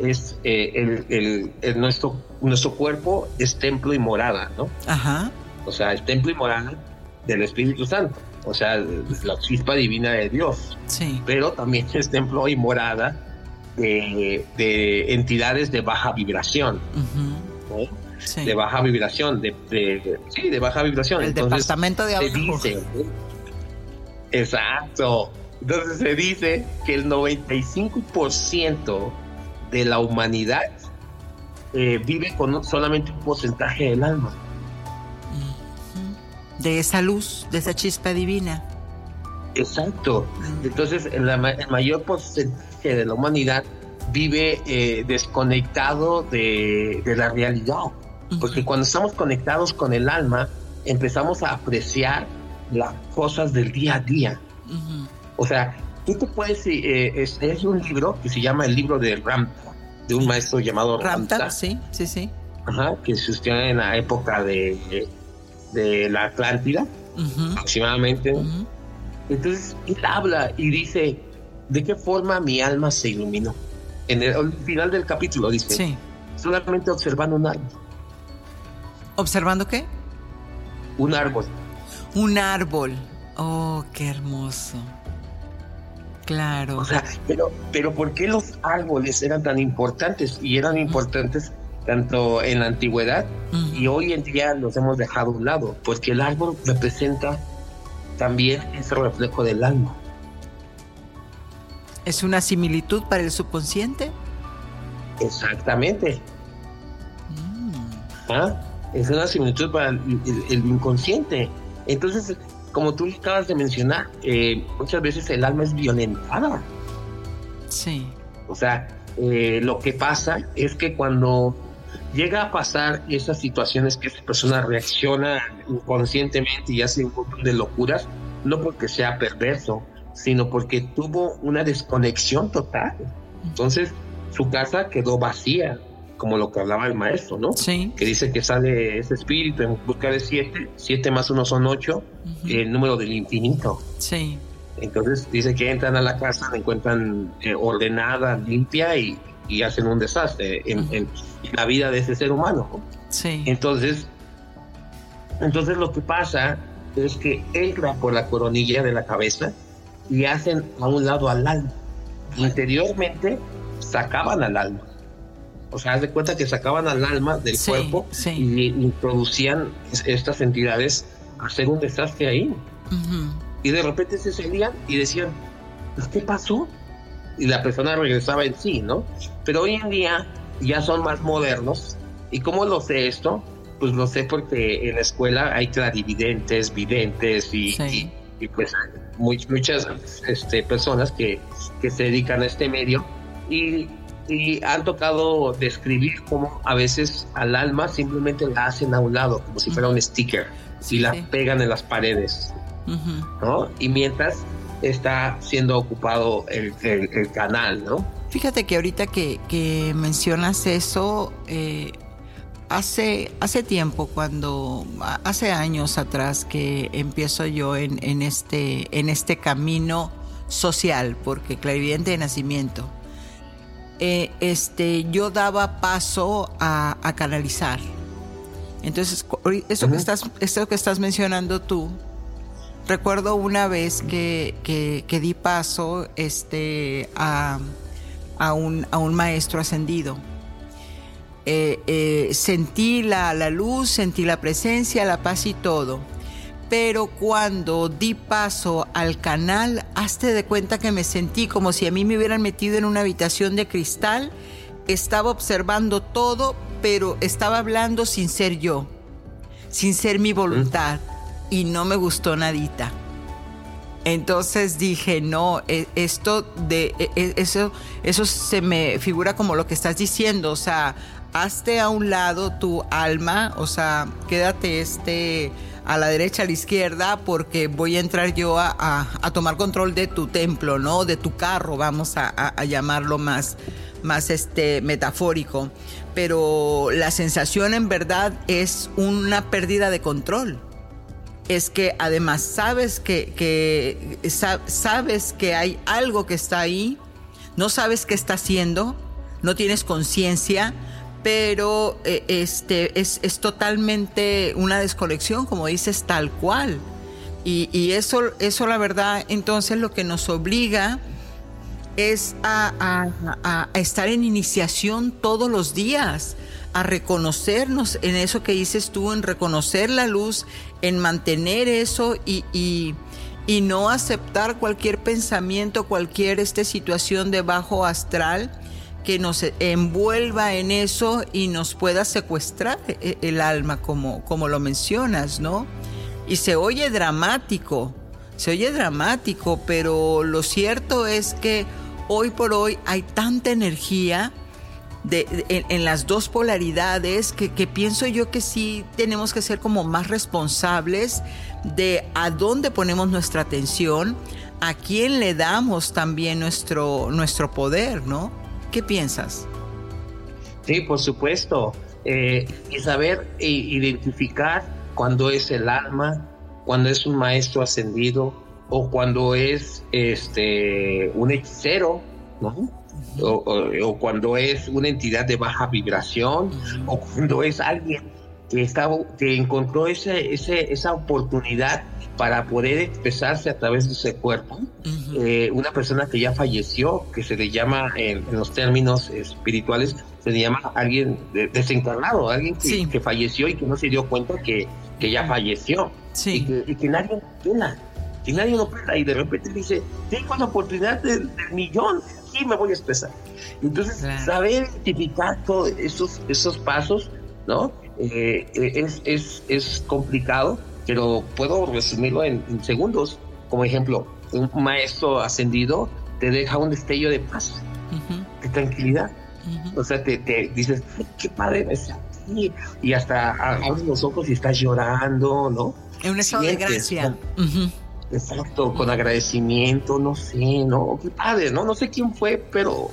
es eh, el, el, nuestro, nuestro cuerpo es templo y morada, ¿no? Ajá o sea, es templo y morada del Espíritu Santo, o sea, la chispa divina de Dios. Sí. Pero también es templo y morada de, entidades de baja vibración. De baja vibración, de, sí, de baja vibración. El departamento de abajo. exacto. Entonces se dice que el 95% de la humanidad eh, vive con solamente un porcentaje del alma de esa luz, de esa chispa divina. Exacto. Entonces, el, mayor porcentaje de la humanidad vive eh, desconectado de, la realidad. Porque cuando estamos conectados con el alma, empezamos a apreciar las cosas del día a día. O sea, tú te puedes, eh, es, un libro que se llama el libro de Ramta, de un maestro llamado Ramta. sí, sí, sí. Ajá, que existió en la época de, de la Atlántida, aproximadamente. Entonces, él habla y dice, ¿de qué forma mi alma se iluminó? En el, final del capítulo dice, sí. solamente observando un árbol. ¿Observando qué? Un árbol. Un árbol. Oh, qué hermoso. Claro. O sea, pero, pero ¿por qué los árboles eran tan importantes? Y eran importantes tanto en la antigüedad y hoy en día los hemos dejado a un lado, porque el árbol representa también ese reflejo del alma. ¿Es una similitud para el subconsciente? Exactamente. Mm. ¿Ah? Es una similitud para el, inconsciente. Entonces, como tú acabas de mencionar, eh, muchas veces el alma es violentada. Sí. O sea, eh, lo que pasa es que cuando llega a pasar esas situaciones que esa persona reacciona inconscientemente y hace un montón de locuras, no porque sea perverso, sino porque tuvo una desconexión total. Entonces, su casa quedó vacía, como lo que hablaba el maestro, ¿no? Sí. Que dice que sale ese espíritu en busca de siete, siete más uno son ocho, el número del infinito. Sí. Entonces dice que entran a la casa, la encuentran eh, ordenada, limpia y, y, hacen un desastre en, la vida de ese ser humano. Sí. Entonces, entonces lo que pasa es que entra por la coronilla de la cabeza y hacen a un lado al alma. Interiormente sacaban al alma. O sea, haz de cuenta que sacaban al alma del cuerpo y introducían estas entidades a hacer un desastre ahí. Y de repente se salían y decían, pues, ¿qué pasó? Y la persona regresaba en sí, ¿no? Pero hoy en día ya son más modernos. ¿Y cómo lo sé esto? Pues lo sé porque en la escuela hay clarividentes, videntes y, y, pues muchas este, personas que, que se dedican a este medio y, y, han tocado describir cómo a veces al alma simplemente la hacen a un lado, como si fuera un sticker, y la pegan en las paredes, ¿no? Y mientras está siendo ocupado el, el, canal, ¿no? Fíjate que ahorita que, que mencionas eso, eh, Hace, hace tiempo, cuando, hace años atrás que empiezo yo en, en, este, en este camino social, porque clarividente de nacimiento, eh, este, yo daba paso a, a canalizar. Entonces, eso, que estás, esto que estás mencionando tú, recuerdo una vez que, que, que di paso este, a, a, un, a un maestro ascendido eh, eh, sentí la, la luz, sentí la presencia, la paz y todo. Pero cuando di paso al canal, hazte de cuenta que me sentí como si a mí me hubieran metido en una habitación de cristal. Estaba observando todo, pero estaba hablando sin ser yo, sin ser mi voluntad. Y no me gustó nadita. Entonces dije, no, e, esto de e, e, eso, eso se me figura como lo que estás diciendo. O sea, hazte a un lado tu alma, o sea, quédate este a la derecha, a la izquierda, porque voy a entrar yo a, tomar control de tu templo, ¿no? De tu carro, vamos a, llamarlo más, más este, metafórico. Pero la sensación en verdad es una pérdida de control. Es que además sabes que, que sabes que hay algo que está ahí, no sabes qué está haciendo, no tienes conciencia, pero eh, este, es, totalmente una desconexión, como dices, tal cual. Y, eso, eso, la verdad, entonces lo que nos obliga es a, estar en iniciación todos los días, a reconocernos en eso que dices tú, en reconocer la luz, en mantener eso y, y no aceptar cualquier pensamiento, cualquier este, situación de bajo astral que nos envuelva en eso y nos pueda secuestrar e-, el alma, como, como lo mencionas, ¿no? Y se oye dramático, se oye dramático, pero lo cierto es que hoy por hoy hay tanta energía de, en, las dos polaridades que, pienso yo que sí tenemos que ser como más responsables de a dónde ponemos nuestra atención, a quién le damos también nuestro, nuestro poder, ¿no? ¿Qué piensas? Sí, por supuesto. Eh, y saber e identificar cuando es el alma, cuando es un maestro ascendido o cuando es este un hechicero, ¿no? O, cuando es una entidad de baja vibración, o cuando es alguien que, estaba, que encontró ese, ese, esa oportunidad para poder expresarse a través de ese cuerpo. Eh, una persona que ya falleció, que se le llama en, los términos espirituales, se le llama alguien desencarnado, alguien que, falleció y que no se dio cuenta que, que ya falleció. Y, que, nadie lo pela, que nadie lo pela. Y de repente dice, tengo la oportunidad del, millón, y me voy a expresar. Entonces, saber identificar todos esos, esos pasos, ¿no? Eh, es, es, es complicado pero puedo resumirlo en, segundos. Como ejemplo, un maestro ascendido te deja un destello de paz, de tranquilidad. O sea, te, dices, qué padre es Y hasta abres los ojos y estás llorando, ¿no? En un estado de gracia. Exacto, con agradecimiento, no sé, ¿no? Qué padre, ¿no? No sé quién fue, pero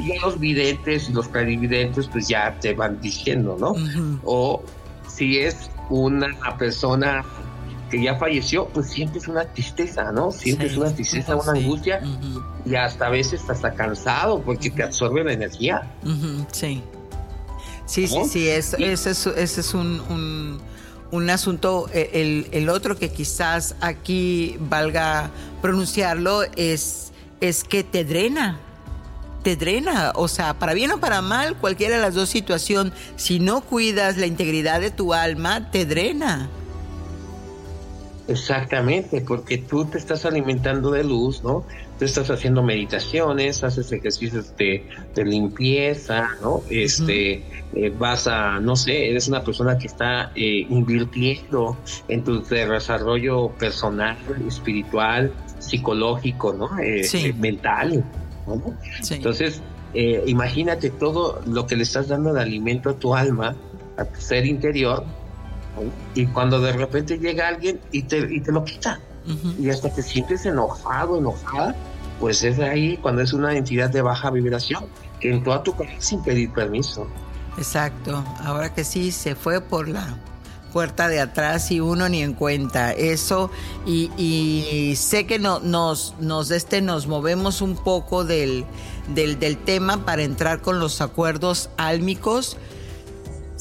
ya los videntes y los clarividentes pues ya te van diciendo, ¿no? O si es una persona que ya falleció, pues sientes una tristeza, ¿no? Sientes una tristeza, una angustia y hasta a veces hasta cansado porque te absorbe la energía. Sí. Sí, sí, sí, ese es, un, un, asunto. E, el, el, otro que quizás aquí valga pronunciarlo es, es que te drena, te drena, o sea, para bien o para mal, cualquiera de las dos situaciones, si no cuidas la integridad de tu alma, te drena. Exactamente, porque tú te estás alimentando de luz, ¿no? Tú estás haciendo meditaciones, haces ejercicios de, limpieza, ¿no? Este, eh, vas a, no sé, eres una persona que está eh, invirtiendo en tu desarrollo personal, espiritual, psicológico, ¿no? Eh, mental. Entonces, eh, imagínate todo lo que le estás dando de alimento a tu alma, a tu ser interior, y cuando de repente llega alguien y te, y te lo quita, y hasta te sientes enojado, enojada, pues es ahí cuando es una entidad de baja vibración que entró a tu casa sin pedir permiso. Exacto, ahora que sí, se fue por la puerta de atrás y uno ni en cuenta. Eso, y, sé que no, nos, nos, este, nos movemos un poco del, del, tema para entrar con los acuerdos álmicos.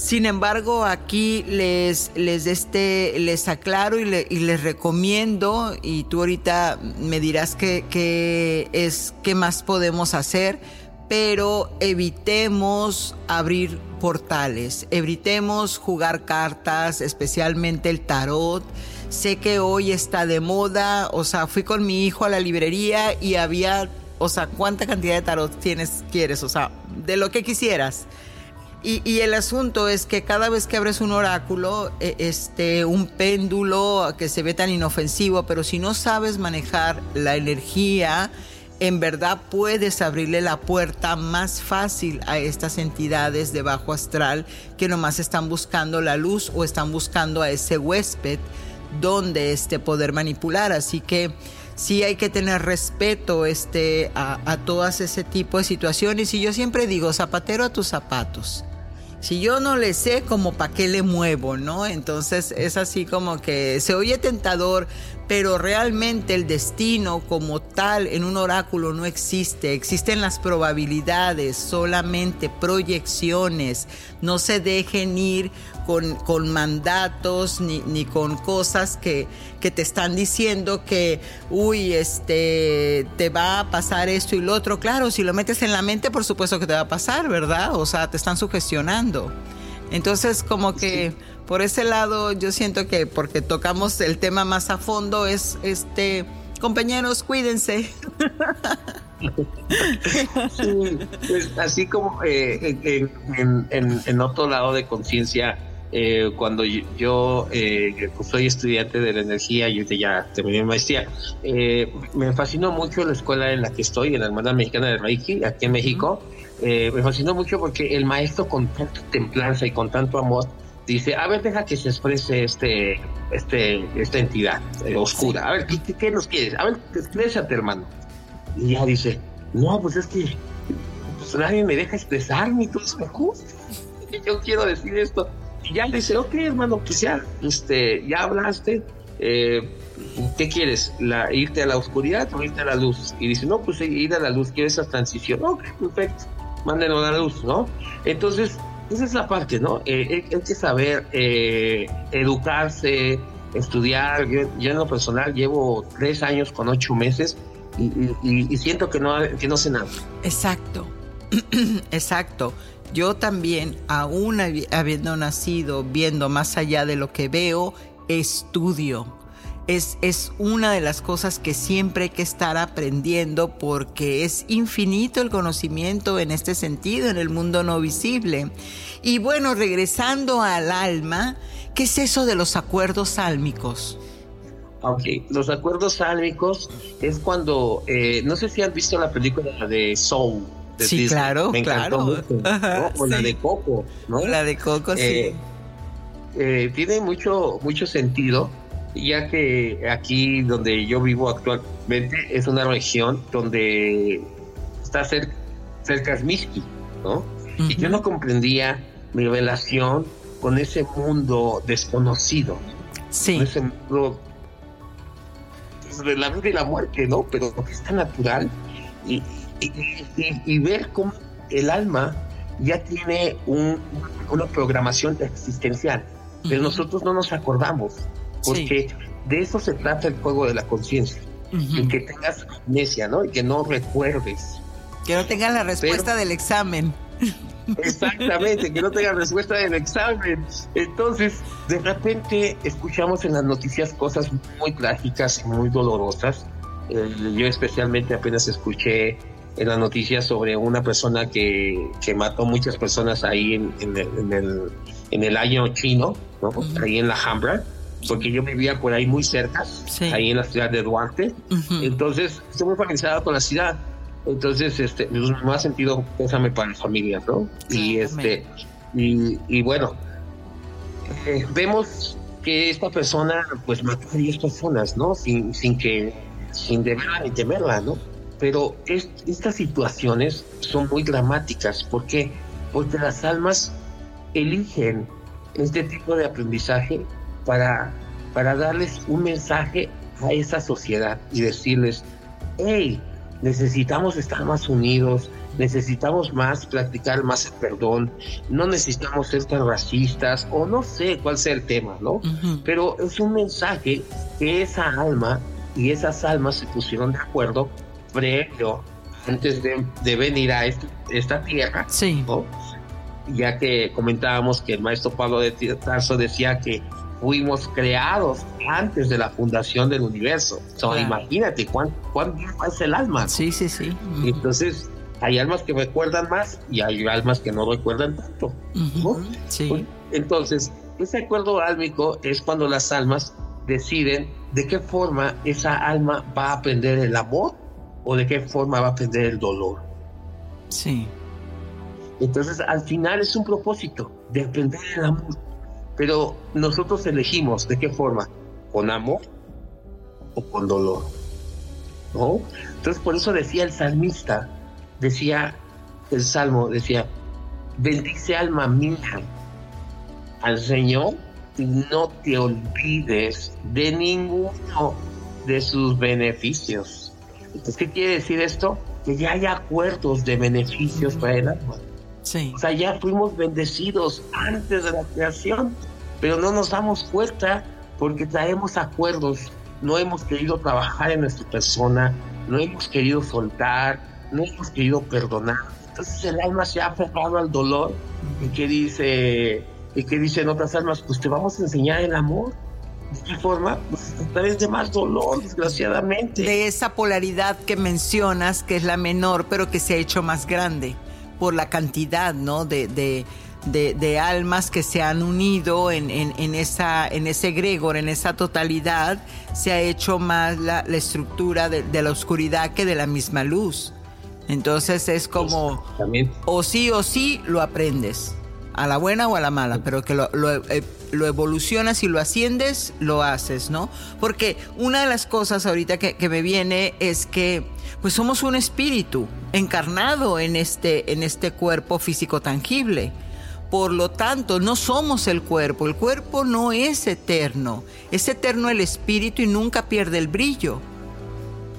Sin embargo, aquí les, les, este, les aclaro y, les recomiendo, y tú ahorita me dirás qué, es, qué más podemos hacer pero evitemos abrir portales, evitemos jugar cartas, especialmente el tarot. Sé que hoy está de moda, o sea, fui con mi hijo a la librería y había, o sea, ¿cuánta cantidad de tarot tienes, quieres? O sea, de lo que quisieras. Y, el asunto es que cada vez que abres un oráculo, e, este, un péndulo que se ve tan inofensivo, pero si no sabes manejar la energía, en verdad puedes abrirle la puerta más fácil a estas entidades de bajo astral que nomás están buscando la luz o están buscando a ese huésped donde este poder manipular. Así que sí hay que tener respeto este, a, a todas ese tipo de situaciones. Y yo siempre digo, zapatero a tus zapatos. Si yo no le sé, como para qué le muevo, ¿no? Entonces es así como que se oye tentador, pero realmente el destino como tal en un oráculo no existe. Existen las probabilidades, solamente proyecciones. No se dejen ir con, con mandatos ni, ni, con cosas que, que, te están diciendo que, uy, este, te va a pasar esto y lo otro. Claro, si lo metes en la mente, por supuesto que te va a pasar, ¿verdad? O sea, te están sugestionando. Entonces, como que por ese lado yo siento que porque tocamos el tema más a fondo es este compañeros cuídense sí, pues así como eh, en, en, otro lado de conciencia eh, cuando yo, eh, soy estudiante de la energía, yo ya terminé mi maestría, eh, me fascinó mucho la escuela en la que estoy, en la Hermandad Mexicana de Reiki, aquí en México. me fascinó mucho porque el maestro con tanta templanza y con tanto amor dice, a ver, deja que se exprese este, este, esta entidad oscura. A ver, ¿qué, nos quieres? A ver, exprésate, hermano. Y ya dice, no, pues es que pues, nadie me deja expresarme, entonces me gusta. Yo quiero decir esto. Y ya le dice, ok, hermano, pues ya, este, ya hablaste, eh, ¿qué quieres? La, ¿Irte a la oscuridad o irte a la luz? Y dice, no, pues ir a la luz, quiero esa transición. Ok, perfecto, mándenlo a la luz, ¿no? Entonces, esa es la parte, ¿no? Eh, hay que saber eh, educarse, estudiar. Yo, en lo personal llevo tres años con ocho meses y, siento que no, que no sé nada. Exacto, exacto. Yo también, aún habiendo nacido, viendo más allá de lo que veo, estudio. Es, es, una de las cosas que siempre hay que estar aprendiendo porque es infinito el conocimiento en este sentido, en el mundo no visible. Y bueno, regresando al alma, ¿qué es eso de los acuerdos sálmicos? Ok, los acuerdos sálmicos es cuando, eh, no sé si han visto la película de Soul sí, claro, claro. O la de Coco, ¿no? La de Coco, sí. Eh, eh, tiene mucho, mucho sentido, ya que aquí donde yo vivo actualmente es una región donde está cerca, cerca de Miski, ¿no? Y yo no comprendía mi relación con ese mundo desconocido. Sí. ese mundo pues, de la vida y la muerte, ¿no? Pero que es tan natural. Y, y, ver cómo el alma ya tiene una programación existencial, pero nosotros no nos acordamos, porque de eso se trata el juego de la conciencia, y que tengas amnesia, ¿no? Y que no recuerdes. Que no tengas la respuesta del examen. Exactamente, que no tengas respuesta del examen. Entonces, de repente escuchamos en las noticias cosas muy trágicas y muy dolorosas. Eh, yo especialmente apenas escuché en las noticias sobre una persona que, que mató muchas personas ahí en, en, el, en, el, año chino, ¿no? ahí en la Hambra, porque yo vivía por ahí muy cerca, ahí en la ciudad de Duarte. Entonces, estoy muy familiarizado con la ciudad. Entonces, este, me ha sentido pésame para las familias, ¿no? y este, y, y bueno, eh, vemos que esta persona pues mató a 10 personas, ¿no? Sin, sin que, sin deberla ni temerla, ¿no? Pero estas situaciones son muy dramáticas. ¿Por qué? Porque las almas eligen este tipo de aprendizaje para, para darles un mensaje a esa sociedad y decirles, hey, necesitamos estar más unidos, necesitamos más practicar más el perdón, no necesitamos ser tan racistas o no sé cuál sea el tema, ¿no? Pero es un mensaje que esa alma y esas almas se pusieron de acuerdo previo, antes de, venir a esta, tierra, sí. ya que comentábamos que el maestro Pablo de Tarso decía que fuimos creados antes de la fundación del universo. Imagínate cuán, cuán es el alma. Sí, sí, sí. Entonces, hay almas que recuerdan más y hay almas que no recuerdan tanto. Sí. Entonces, ese acuerdo álmico es cuando las almas deciden de qué forma esa alma va a aprender el amor o de qué forma va a aprender el dolor. Sí. Entonces, al final es un propósito de aprender el amor. Pero nosotros elegimos de qué forma, con amor o con dolor. ¿No? Entonces, por eso decía el salmista, decía el salmo, decía, bendice alma mía al Señor y no te olvides de ninguno de sus beneficios. Entonces, ¿qué quiere decir esto? Que ya hay acuerdos de beneficios para el alma. Sí. O sea, ya fuimos bendecidos antes de la creación, pero no nos damos cuenta porque traemos acuerdos. No hemos querido trabajar en nuestra persona, no hemos querido soltar, no hemos querido perdonar. Entonces el alma se ha aferrado al dolor y que dice, y que dicen otras almas, pues te vamos a enseñar el amor ¿De forma? Pues a través de más dolor, desgraciadamente. De esa polaridad que mencionas, que es la menor, pero que se ha hecho más grande por la cantidad, ¿no? De, de, almas que se han unido en, esa, en ese egregor, en esa totalidad, se ha hecho más la, estructura de, la oscuridad que de la misma luz. Entonces es como, o sí o sí lo aprendes, a la buena o a la mala, pero que lo, eh, lo, evolucionas y lo asciendes, lo haces, ¿no? Porque una de las cosas ahorita que, que me viene es que pues somos un espíritu encarnado en este, en este cuerpo físico tangible. Por lo tanto, no somos el cuerpo. El cuerpo no es eterno. Es eterno el espíritu y nunca pierde el brillo.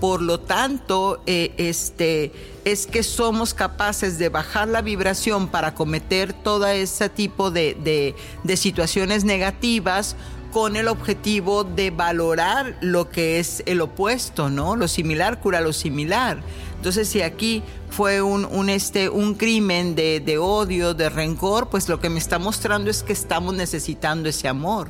Por lo tanto, eh, este, es que somos capaces de bajar la vibración para cometer todo ese tipo de, de situaciones negativas con el objetivo de valorar lo que es el opuesto, ¿no? Lo similar cura lo similar. Entonces, si aquí fue un, un, este, un crimen de, de, odio, de rencor, pues lo que me está mostrando es que estamos necesitando ese amor.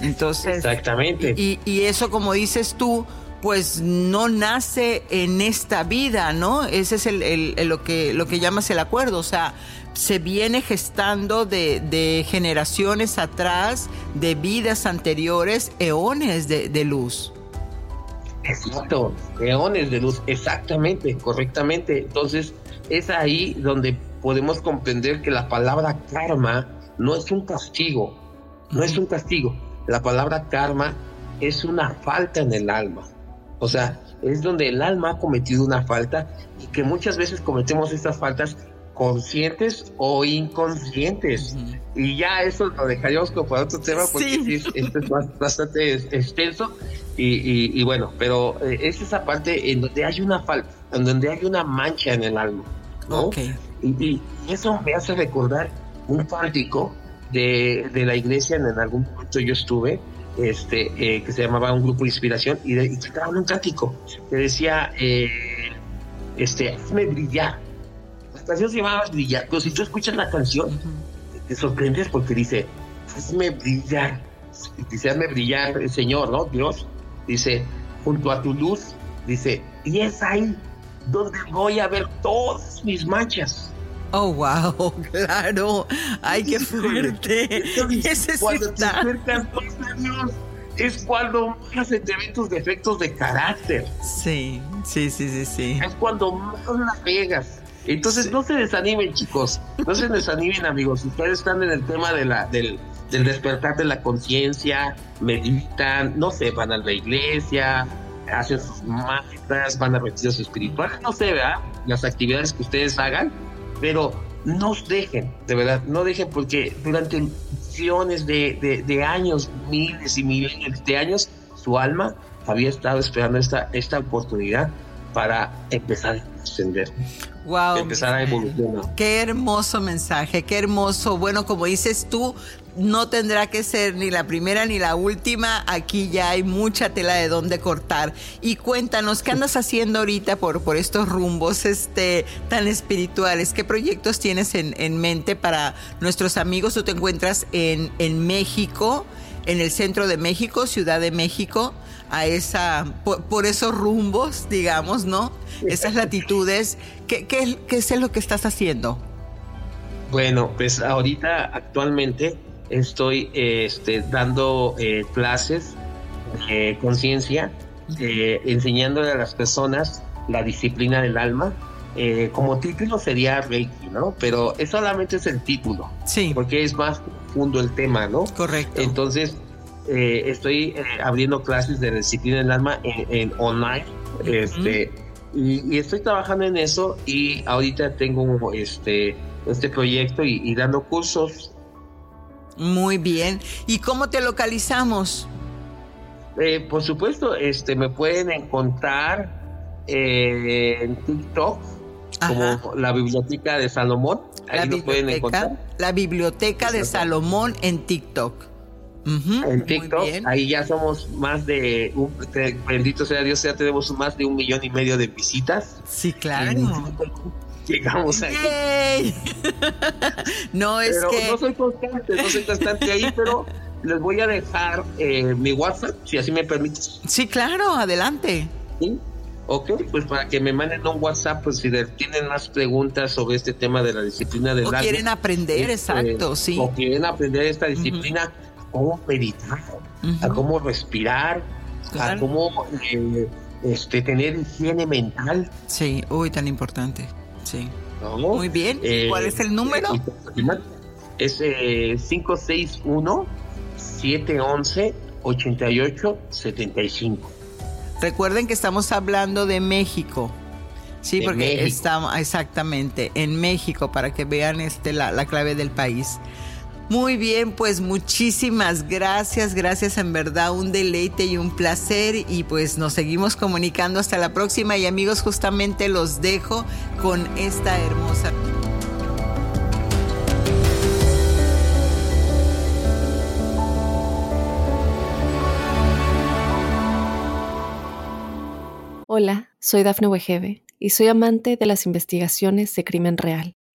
Entonces, exactamente. Y, y eso, como dices tú, pues no nace en esta vida, ¿no? Ese es el, el, lo, que, lo que llamas el acuerdo, o sea, se viene gestando de, de generaciones atrás, de vidas anteriores, eones de, de luz. Exacto, eones de luz, exactamente, correctamente. Entonces, es ahí donde podemos comprender que la palabra karma no es un castigo, no es un castigo. La palabra karma es una falta en el alma. O sea, es donde el alma ha cometido una falta y que muchas veces cometemos estas faltas conscientes o inconscientes. Y ya eso lo dejaríamos para otro tema porque esto es bastante extenso y, bueno, pero eh, es esa parte en donde hay una falta, en donde hay una mancha en el alma, ¿no? Y, eso me hace recordar un pártico de, de, la iglesia, en, algún momento yo estuve, este, eh, que se llamaba un grupo de inspiración, y, de, y un cántico que decía, eh, este, hazme brillar. La canción se llamaba Brillar, pero si tú escuchas la canción, te sorprendes porque dice, hazme brillar, dice, hazme brillar el Señor, ¿no? Dios, dice, junto a tu luz, dice, y es ahí donde voy a ver todas mis manchas. Oh, wow, claro. Ay, qué fuerte. cuando te acercas a Dios, es cuando más se te ven tus defectos de carácter. Sí, sí, sí, sí, sí. Es cuando más la pegas. Entonces, no se desanimen, chicos. No se desanimen, amigos. Ustedes están en el tema de la, del, del despertar de la conciencia, meditan, no sé, van a la iglesia, hacen sus mágicas, van a retiros espirituales, no sé, ¿verdad? Las actividades que ustedes hagan, pero no dejen, de verdad, no dejen porque durante millones de, de, años, miles y miles de años, su alma había estado esperando esta, esta oportunidad para empezar a ascender. Wow. Empezar a evolucionar. Qué hermoso mensaje, qué hermoso. Bueno, como dices tú, no tendrá que ser ni la primera ni la última. Aquí ya hay mucha tela de dónde cortar. Y cuéntanos, ¿qué andas haciendo ahorita por, por estos rumbos este, tan espirituales? ¿Qué proyectos tienes en, en mente para nuestros amigos? Tú te encuentras en, en México, en el centro de México, Ciudad de México, a esa, por, esos rumbos, digamos, ¿no? Esas latitudes. ¿Qué, qué, qué es lo que estás haciendo? Bueno, pues ahorita actualmente estoy este, dando eh, clases de conciencia, eh, enseñándole a las personas la disciplina del alma. Eh, como título sería Reiki, ¿no? Pero es solamente es el título. Sí. Porque es más profundo el tema, ¿no? Correcto. Entonces, estoy abriendo clases de disciplina del alma en, online. Este. Y, estoy trabajando en eso y ahorita tengo este, este proyecto y dando cursos muy bien. ¿Y cómo te localizamos? Eh, por supuesto, este, me pueden encontrar eh, en TikTok como la Biblioteca de Salomón. Ahí la pueden encontrar. La Biblioteca de Salomón en TikTok. en TikTok, ahí ya somos más de, un, bendito sea Dios, ya tenemos más de un millón y medio de visitas. Sí, claro llegamos ahí. no es que. No soy constante, no soy constante ahí, pero les voy a dejar eh, mi WhatsApp, si así me permites. Sí, claro, adelante. Ok, pues para que me manden un WhatsApp, pues si tienen más preguntas sobre este tema de la disciplina del o quieren aprender, este, exacto, sí. O quieren aprender esta disciplina, cómo meditar, a cómo respirar, a cómo eh, este, tener higiene mental. Sí, uy, tan importante, sí. Muy bien, eh, ¿cuál es el número? Es 561 711 8875 Recuerden que estamos hablando de México. Sí, porque estamos exactamente en México para que vean este la, la clave del país. Muy bien, pues muchísimas gracias, gracias en verdad, un deleite y un placer y pues nos seguimos comunicando hasta la próxima y amigos justamente los dejo con esta hermosa... Hola, soy Dafne Wegebe y soy amante de las investigaciones de crimen real.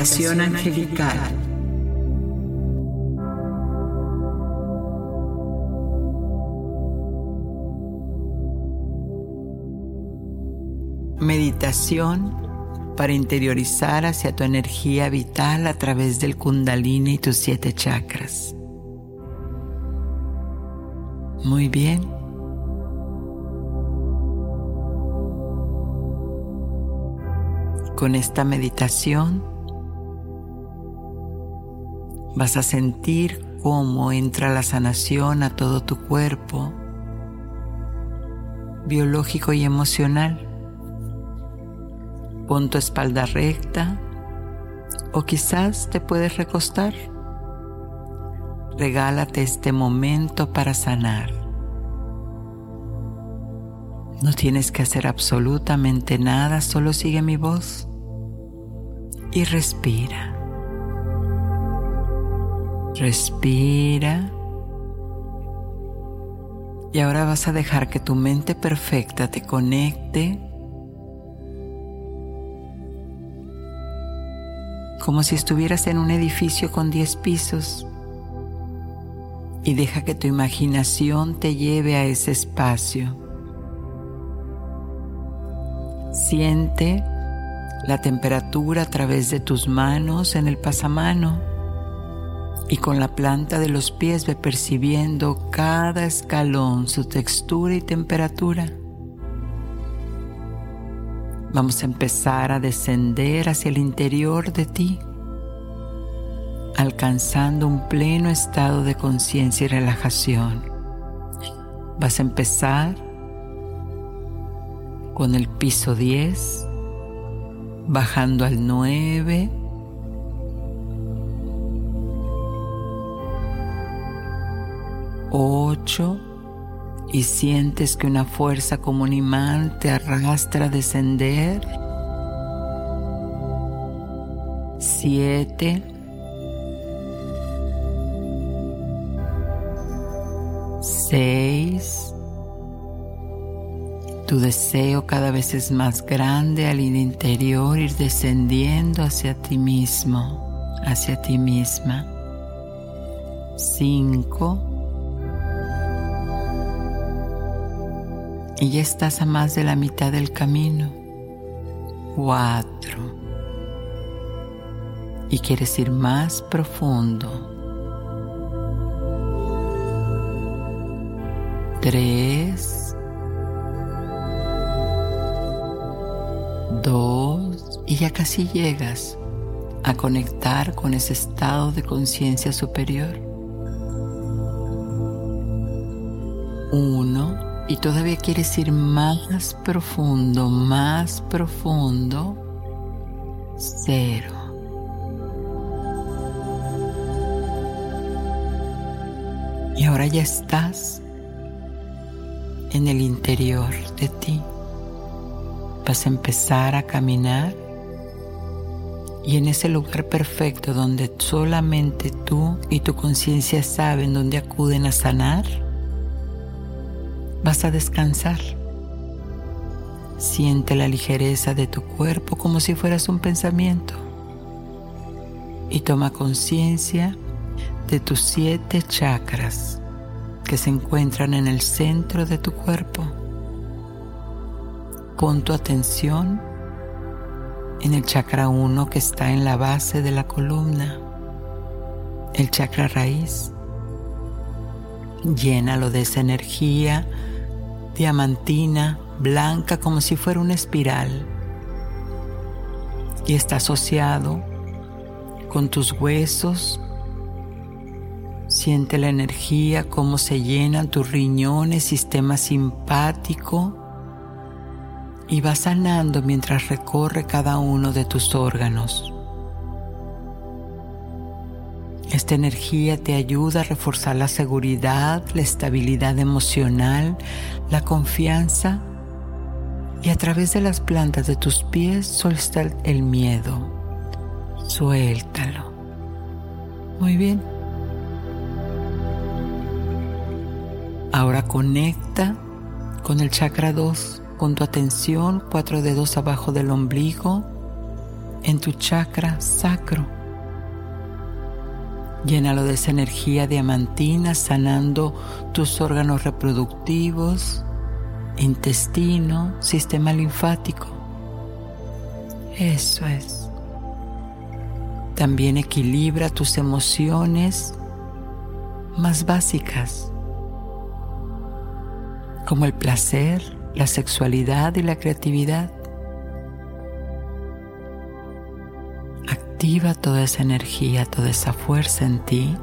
Meditación angelical. Meditación para interiorizar hacia tu energía vital a través del kundalini y tus siete chakras. Muy bien. con esta meditación vas a sentir cómo entra la sanación a todo tu cuerpo, biológico y emocional. Pon tu espalda recta o quizás te puedes recostar. Regálate este momento para sanar. No tienes que hacer absolutamente nada, solo sigue mi voz y respira. Respira. Y ahora vas a dejar que tu mente perfecta te conecte como si estuvieras en un edificio con 10 pisos y deja que tu imaginación te lleve a ese espacio. Siente la temperatura a través de tus manos en el pasamano y con la planta de los pies ve percibiendo cada escalón, su textura y temperatura. Vamos a empezar a descender hacia el interior de ti, alcanzando un pleno estado de conciencia y relajación. Vas a empezar con el piso 10 bajando al 9. Ocho y sientes que una fuerza como un imán te arrastra a descender. Siete. Seis. Tu deseo cada vez es más grande al interior, ir descendiendo hacia ti mismo, hacia ti misma. Cinco. Y ya estás a más de la mitad del camino. Cuatro. Y quieres ir más profundo. Tres. dos y ya casi llegas a conectar con ese estado de conciencia superior. Uno, y todavía quieres ir más profundo, más profundo. Cero. Y ahora ya estás en el interior de ti. Vas a empezar a caminar y en ese lugar perfecto donde solamente tú y tu conciencia saben dónde acuden a sanar, vas a descansar. Siente la ligereza de tu cuerpo como si fueras un pensamiento y toma conciencia de tus siete chakras que se encuentran en el centro de tu cuerpo. Pon tu atención en el chakra 1 que está en la base de la columna, el chakra raíz. Llénalo de esa energía diamantina, blanca como si fuera una espiral. Y está asociado con tus huesos. Siente la energía, cómo se llenan tus riñones, sistema simpático y va sanando mientras recorre cada uno de tus órganos. Esta energía te ayuda a reforzar la seguridad, la estabilidad emocional, la confianza y a través de las plantas de tus pies suelta el miedo. Suéltalo. Muy bien. Ahora conecta con el chakra 2 con tu atención cuatro dedos abajo del ombligo en tu chakra sacro. Llénalo de esa energía diamantina sanando tus órganos reproductivos, intestino, sistema linfático. Eso es. También equilibra tus emociones más básicas, como el placer, la sexualidad y la creatividad. Activa toda esa energía, toda esa fuerza en ti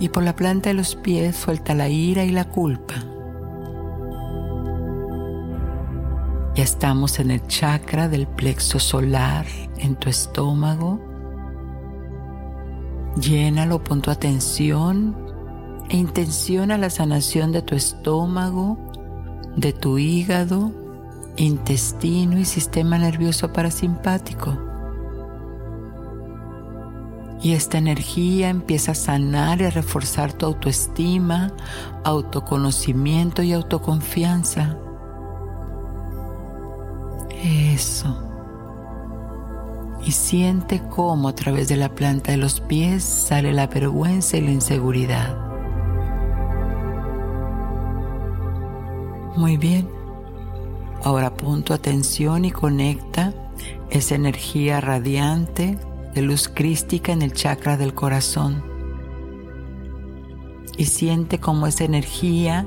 y por la planta de los pies suelta la ira y la culpa. Ya estamos en el chakra del plexo solar, en tu estómago. Llénalo, pon tu atención e intenciona la sanación de tu estómago, de tu hígado, intestino y sistema nervioso parasimpático. Y esta energía empieza a sanar y a reforzar tu autoestima, autoconocimiento y autoconfianza. Eso. Y siente cómo a través de la planta de los pies sale la vergüenza y la inseguridad. Muy bien. Ahora pon tu atención y conecta esa energía radiante de luz crística en el chakra del corazón. Y siente cómo esa energía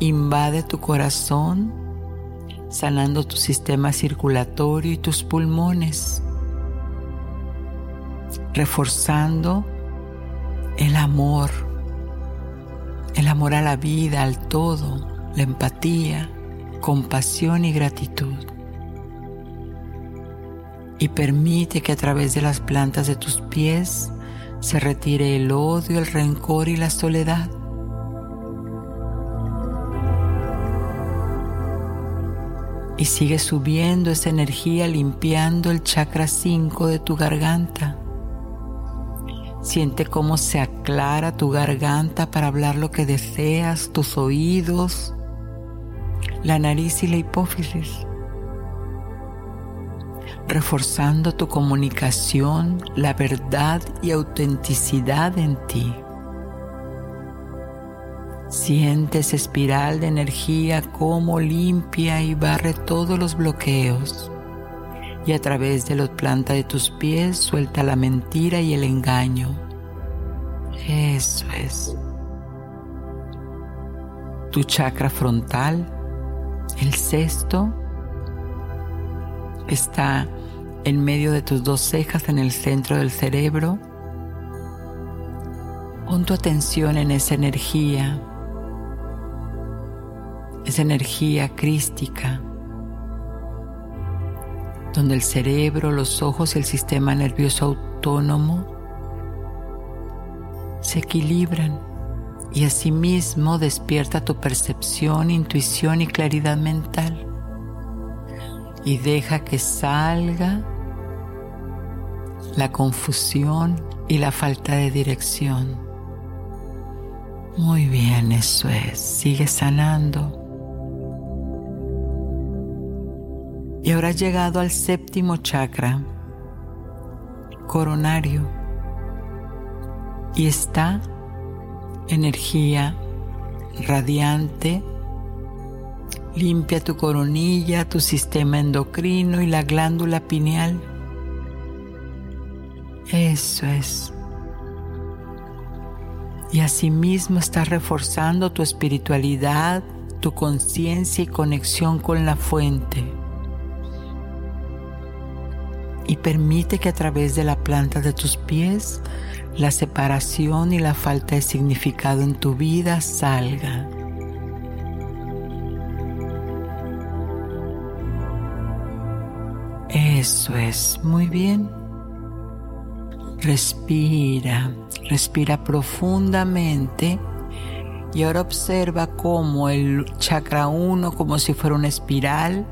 invade tu corazón, sanando tu sistema circulatorio y tus pulmones, reforzando el amor, el amor a la vida, al todo la empatía, compasión y gratitud. Y permite que a través de las plantas de tus pies se retire el odio, el rencor y la soledad. Y sigue subiendo esa energía limpiando el chakra 5 de tu garganta Siente cómo se aclara tu garganta para hablar lo que deseas, tus oídos, la nariz y la hipófisis, reforzando tu comunicación, la verdad y autenticidad en ti. Sientes espiral de energía como limpia y barre todos los bloqueos y a través de la planta de tus pies suelta la mentira y el engaño. Eso es. Tu chakra frontal, el sexto, está en medio de tus dos cejas en el centro del cerebro. Pon tu atención en esa energía, esa energía crística donde el cerebro, los ojos y el sistema nervioso autónomo se equilibran y asimismo despierta tu percepción, intuición y claridad mental. Y deja que salga la confusión y la falta de dirección. Muy bien, eso es. Sigue sanando. Y ahora has llegado al séptimo chakra, coronario. Y está energía radiante. Limpia tu coronilla, tu sistema endocrino y la glándula pineal. Eso es. Y asimismo estás reforzando tu espiritualidad, tu conciencia y conexión con la fuente. Y permite que a través de la planta de tus pies la separación y la falta de significado en tu vida salga. Eso es, muy bien. Respira, respira profundamente. Y ahora observa cómo el chakra 1, como si fuera una espiral,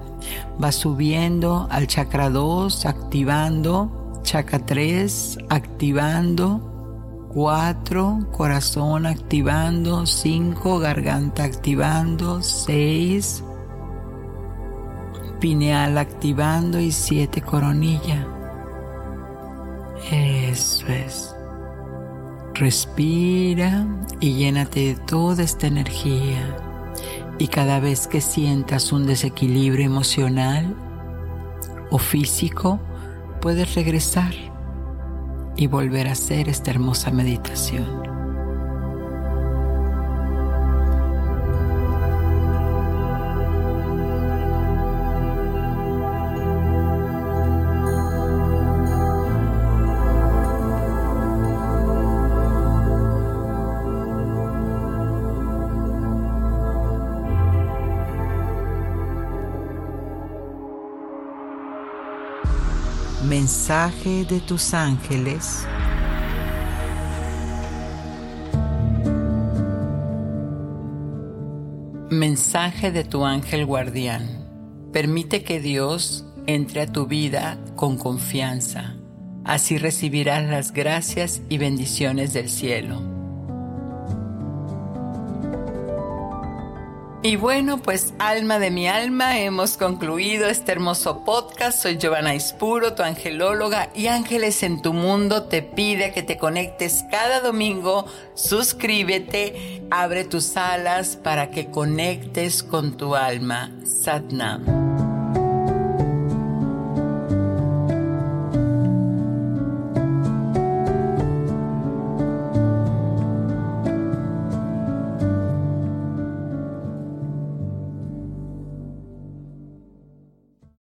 va subiendo al chakra 2, activando, chakra 3, activando, 4, corazón activando, 5, garganta activando, 6, pineal activando y 7, coronilla. Eso es. Respira y llénate de toda esta energía. Y cada vez que sientas un desequilibrio emocional o físico, puedes regresar y volver a hacer esta hermosa meditación. Mensaje de tus ángeles. Mensaje de tu ángel guardián. Permite que Dios entre a tu vida con confianza. Así recibirás las gracias y bendiciones del cielo. Y bueno, pues alma de mi alma, hemos concluido este hermoso podcast. Soy Giovanna Ispuro, tu angelóloga y Ángeles en tu Mundo te pide que te conectes cada domingo. Suscríbete, abre tus alas para que conectes con tu alma. Satnam.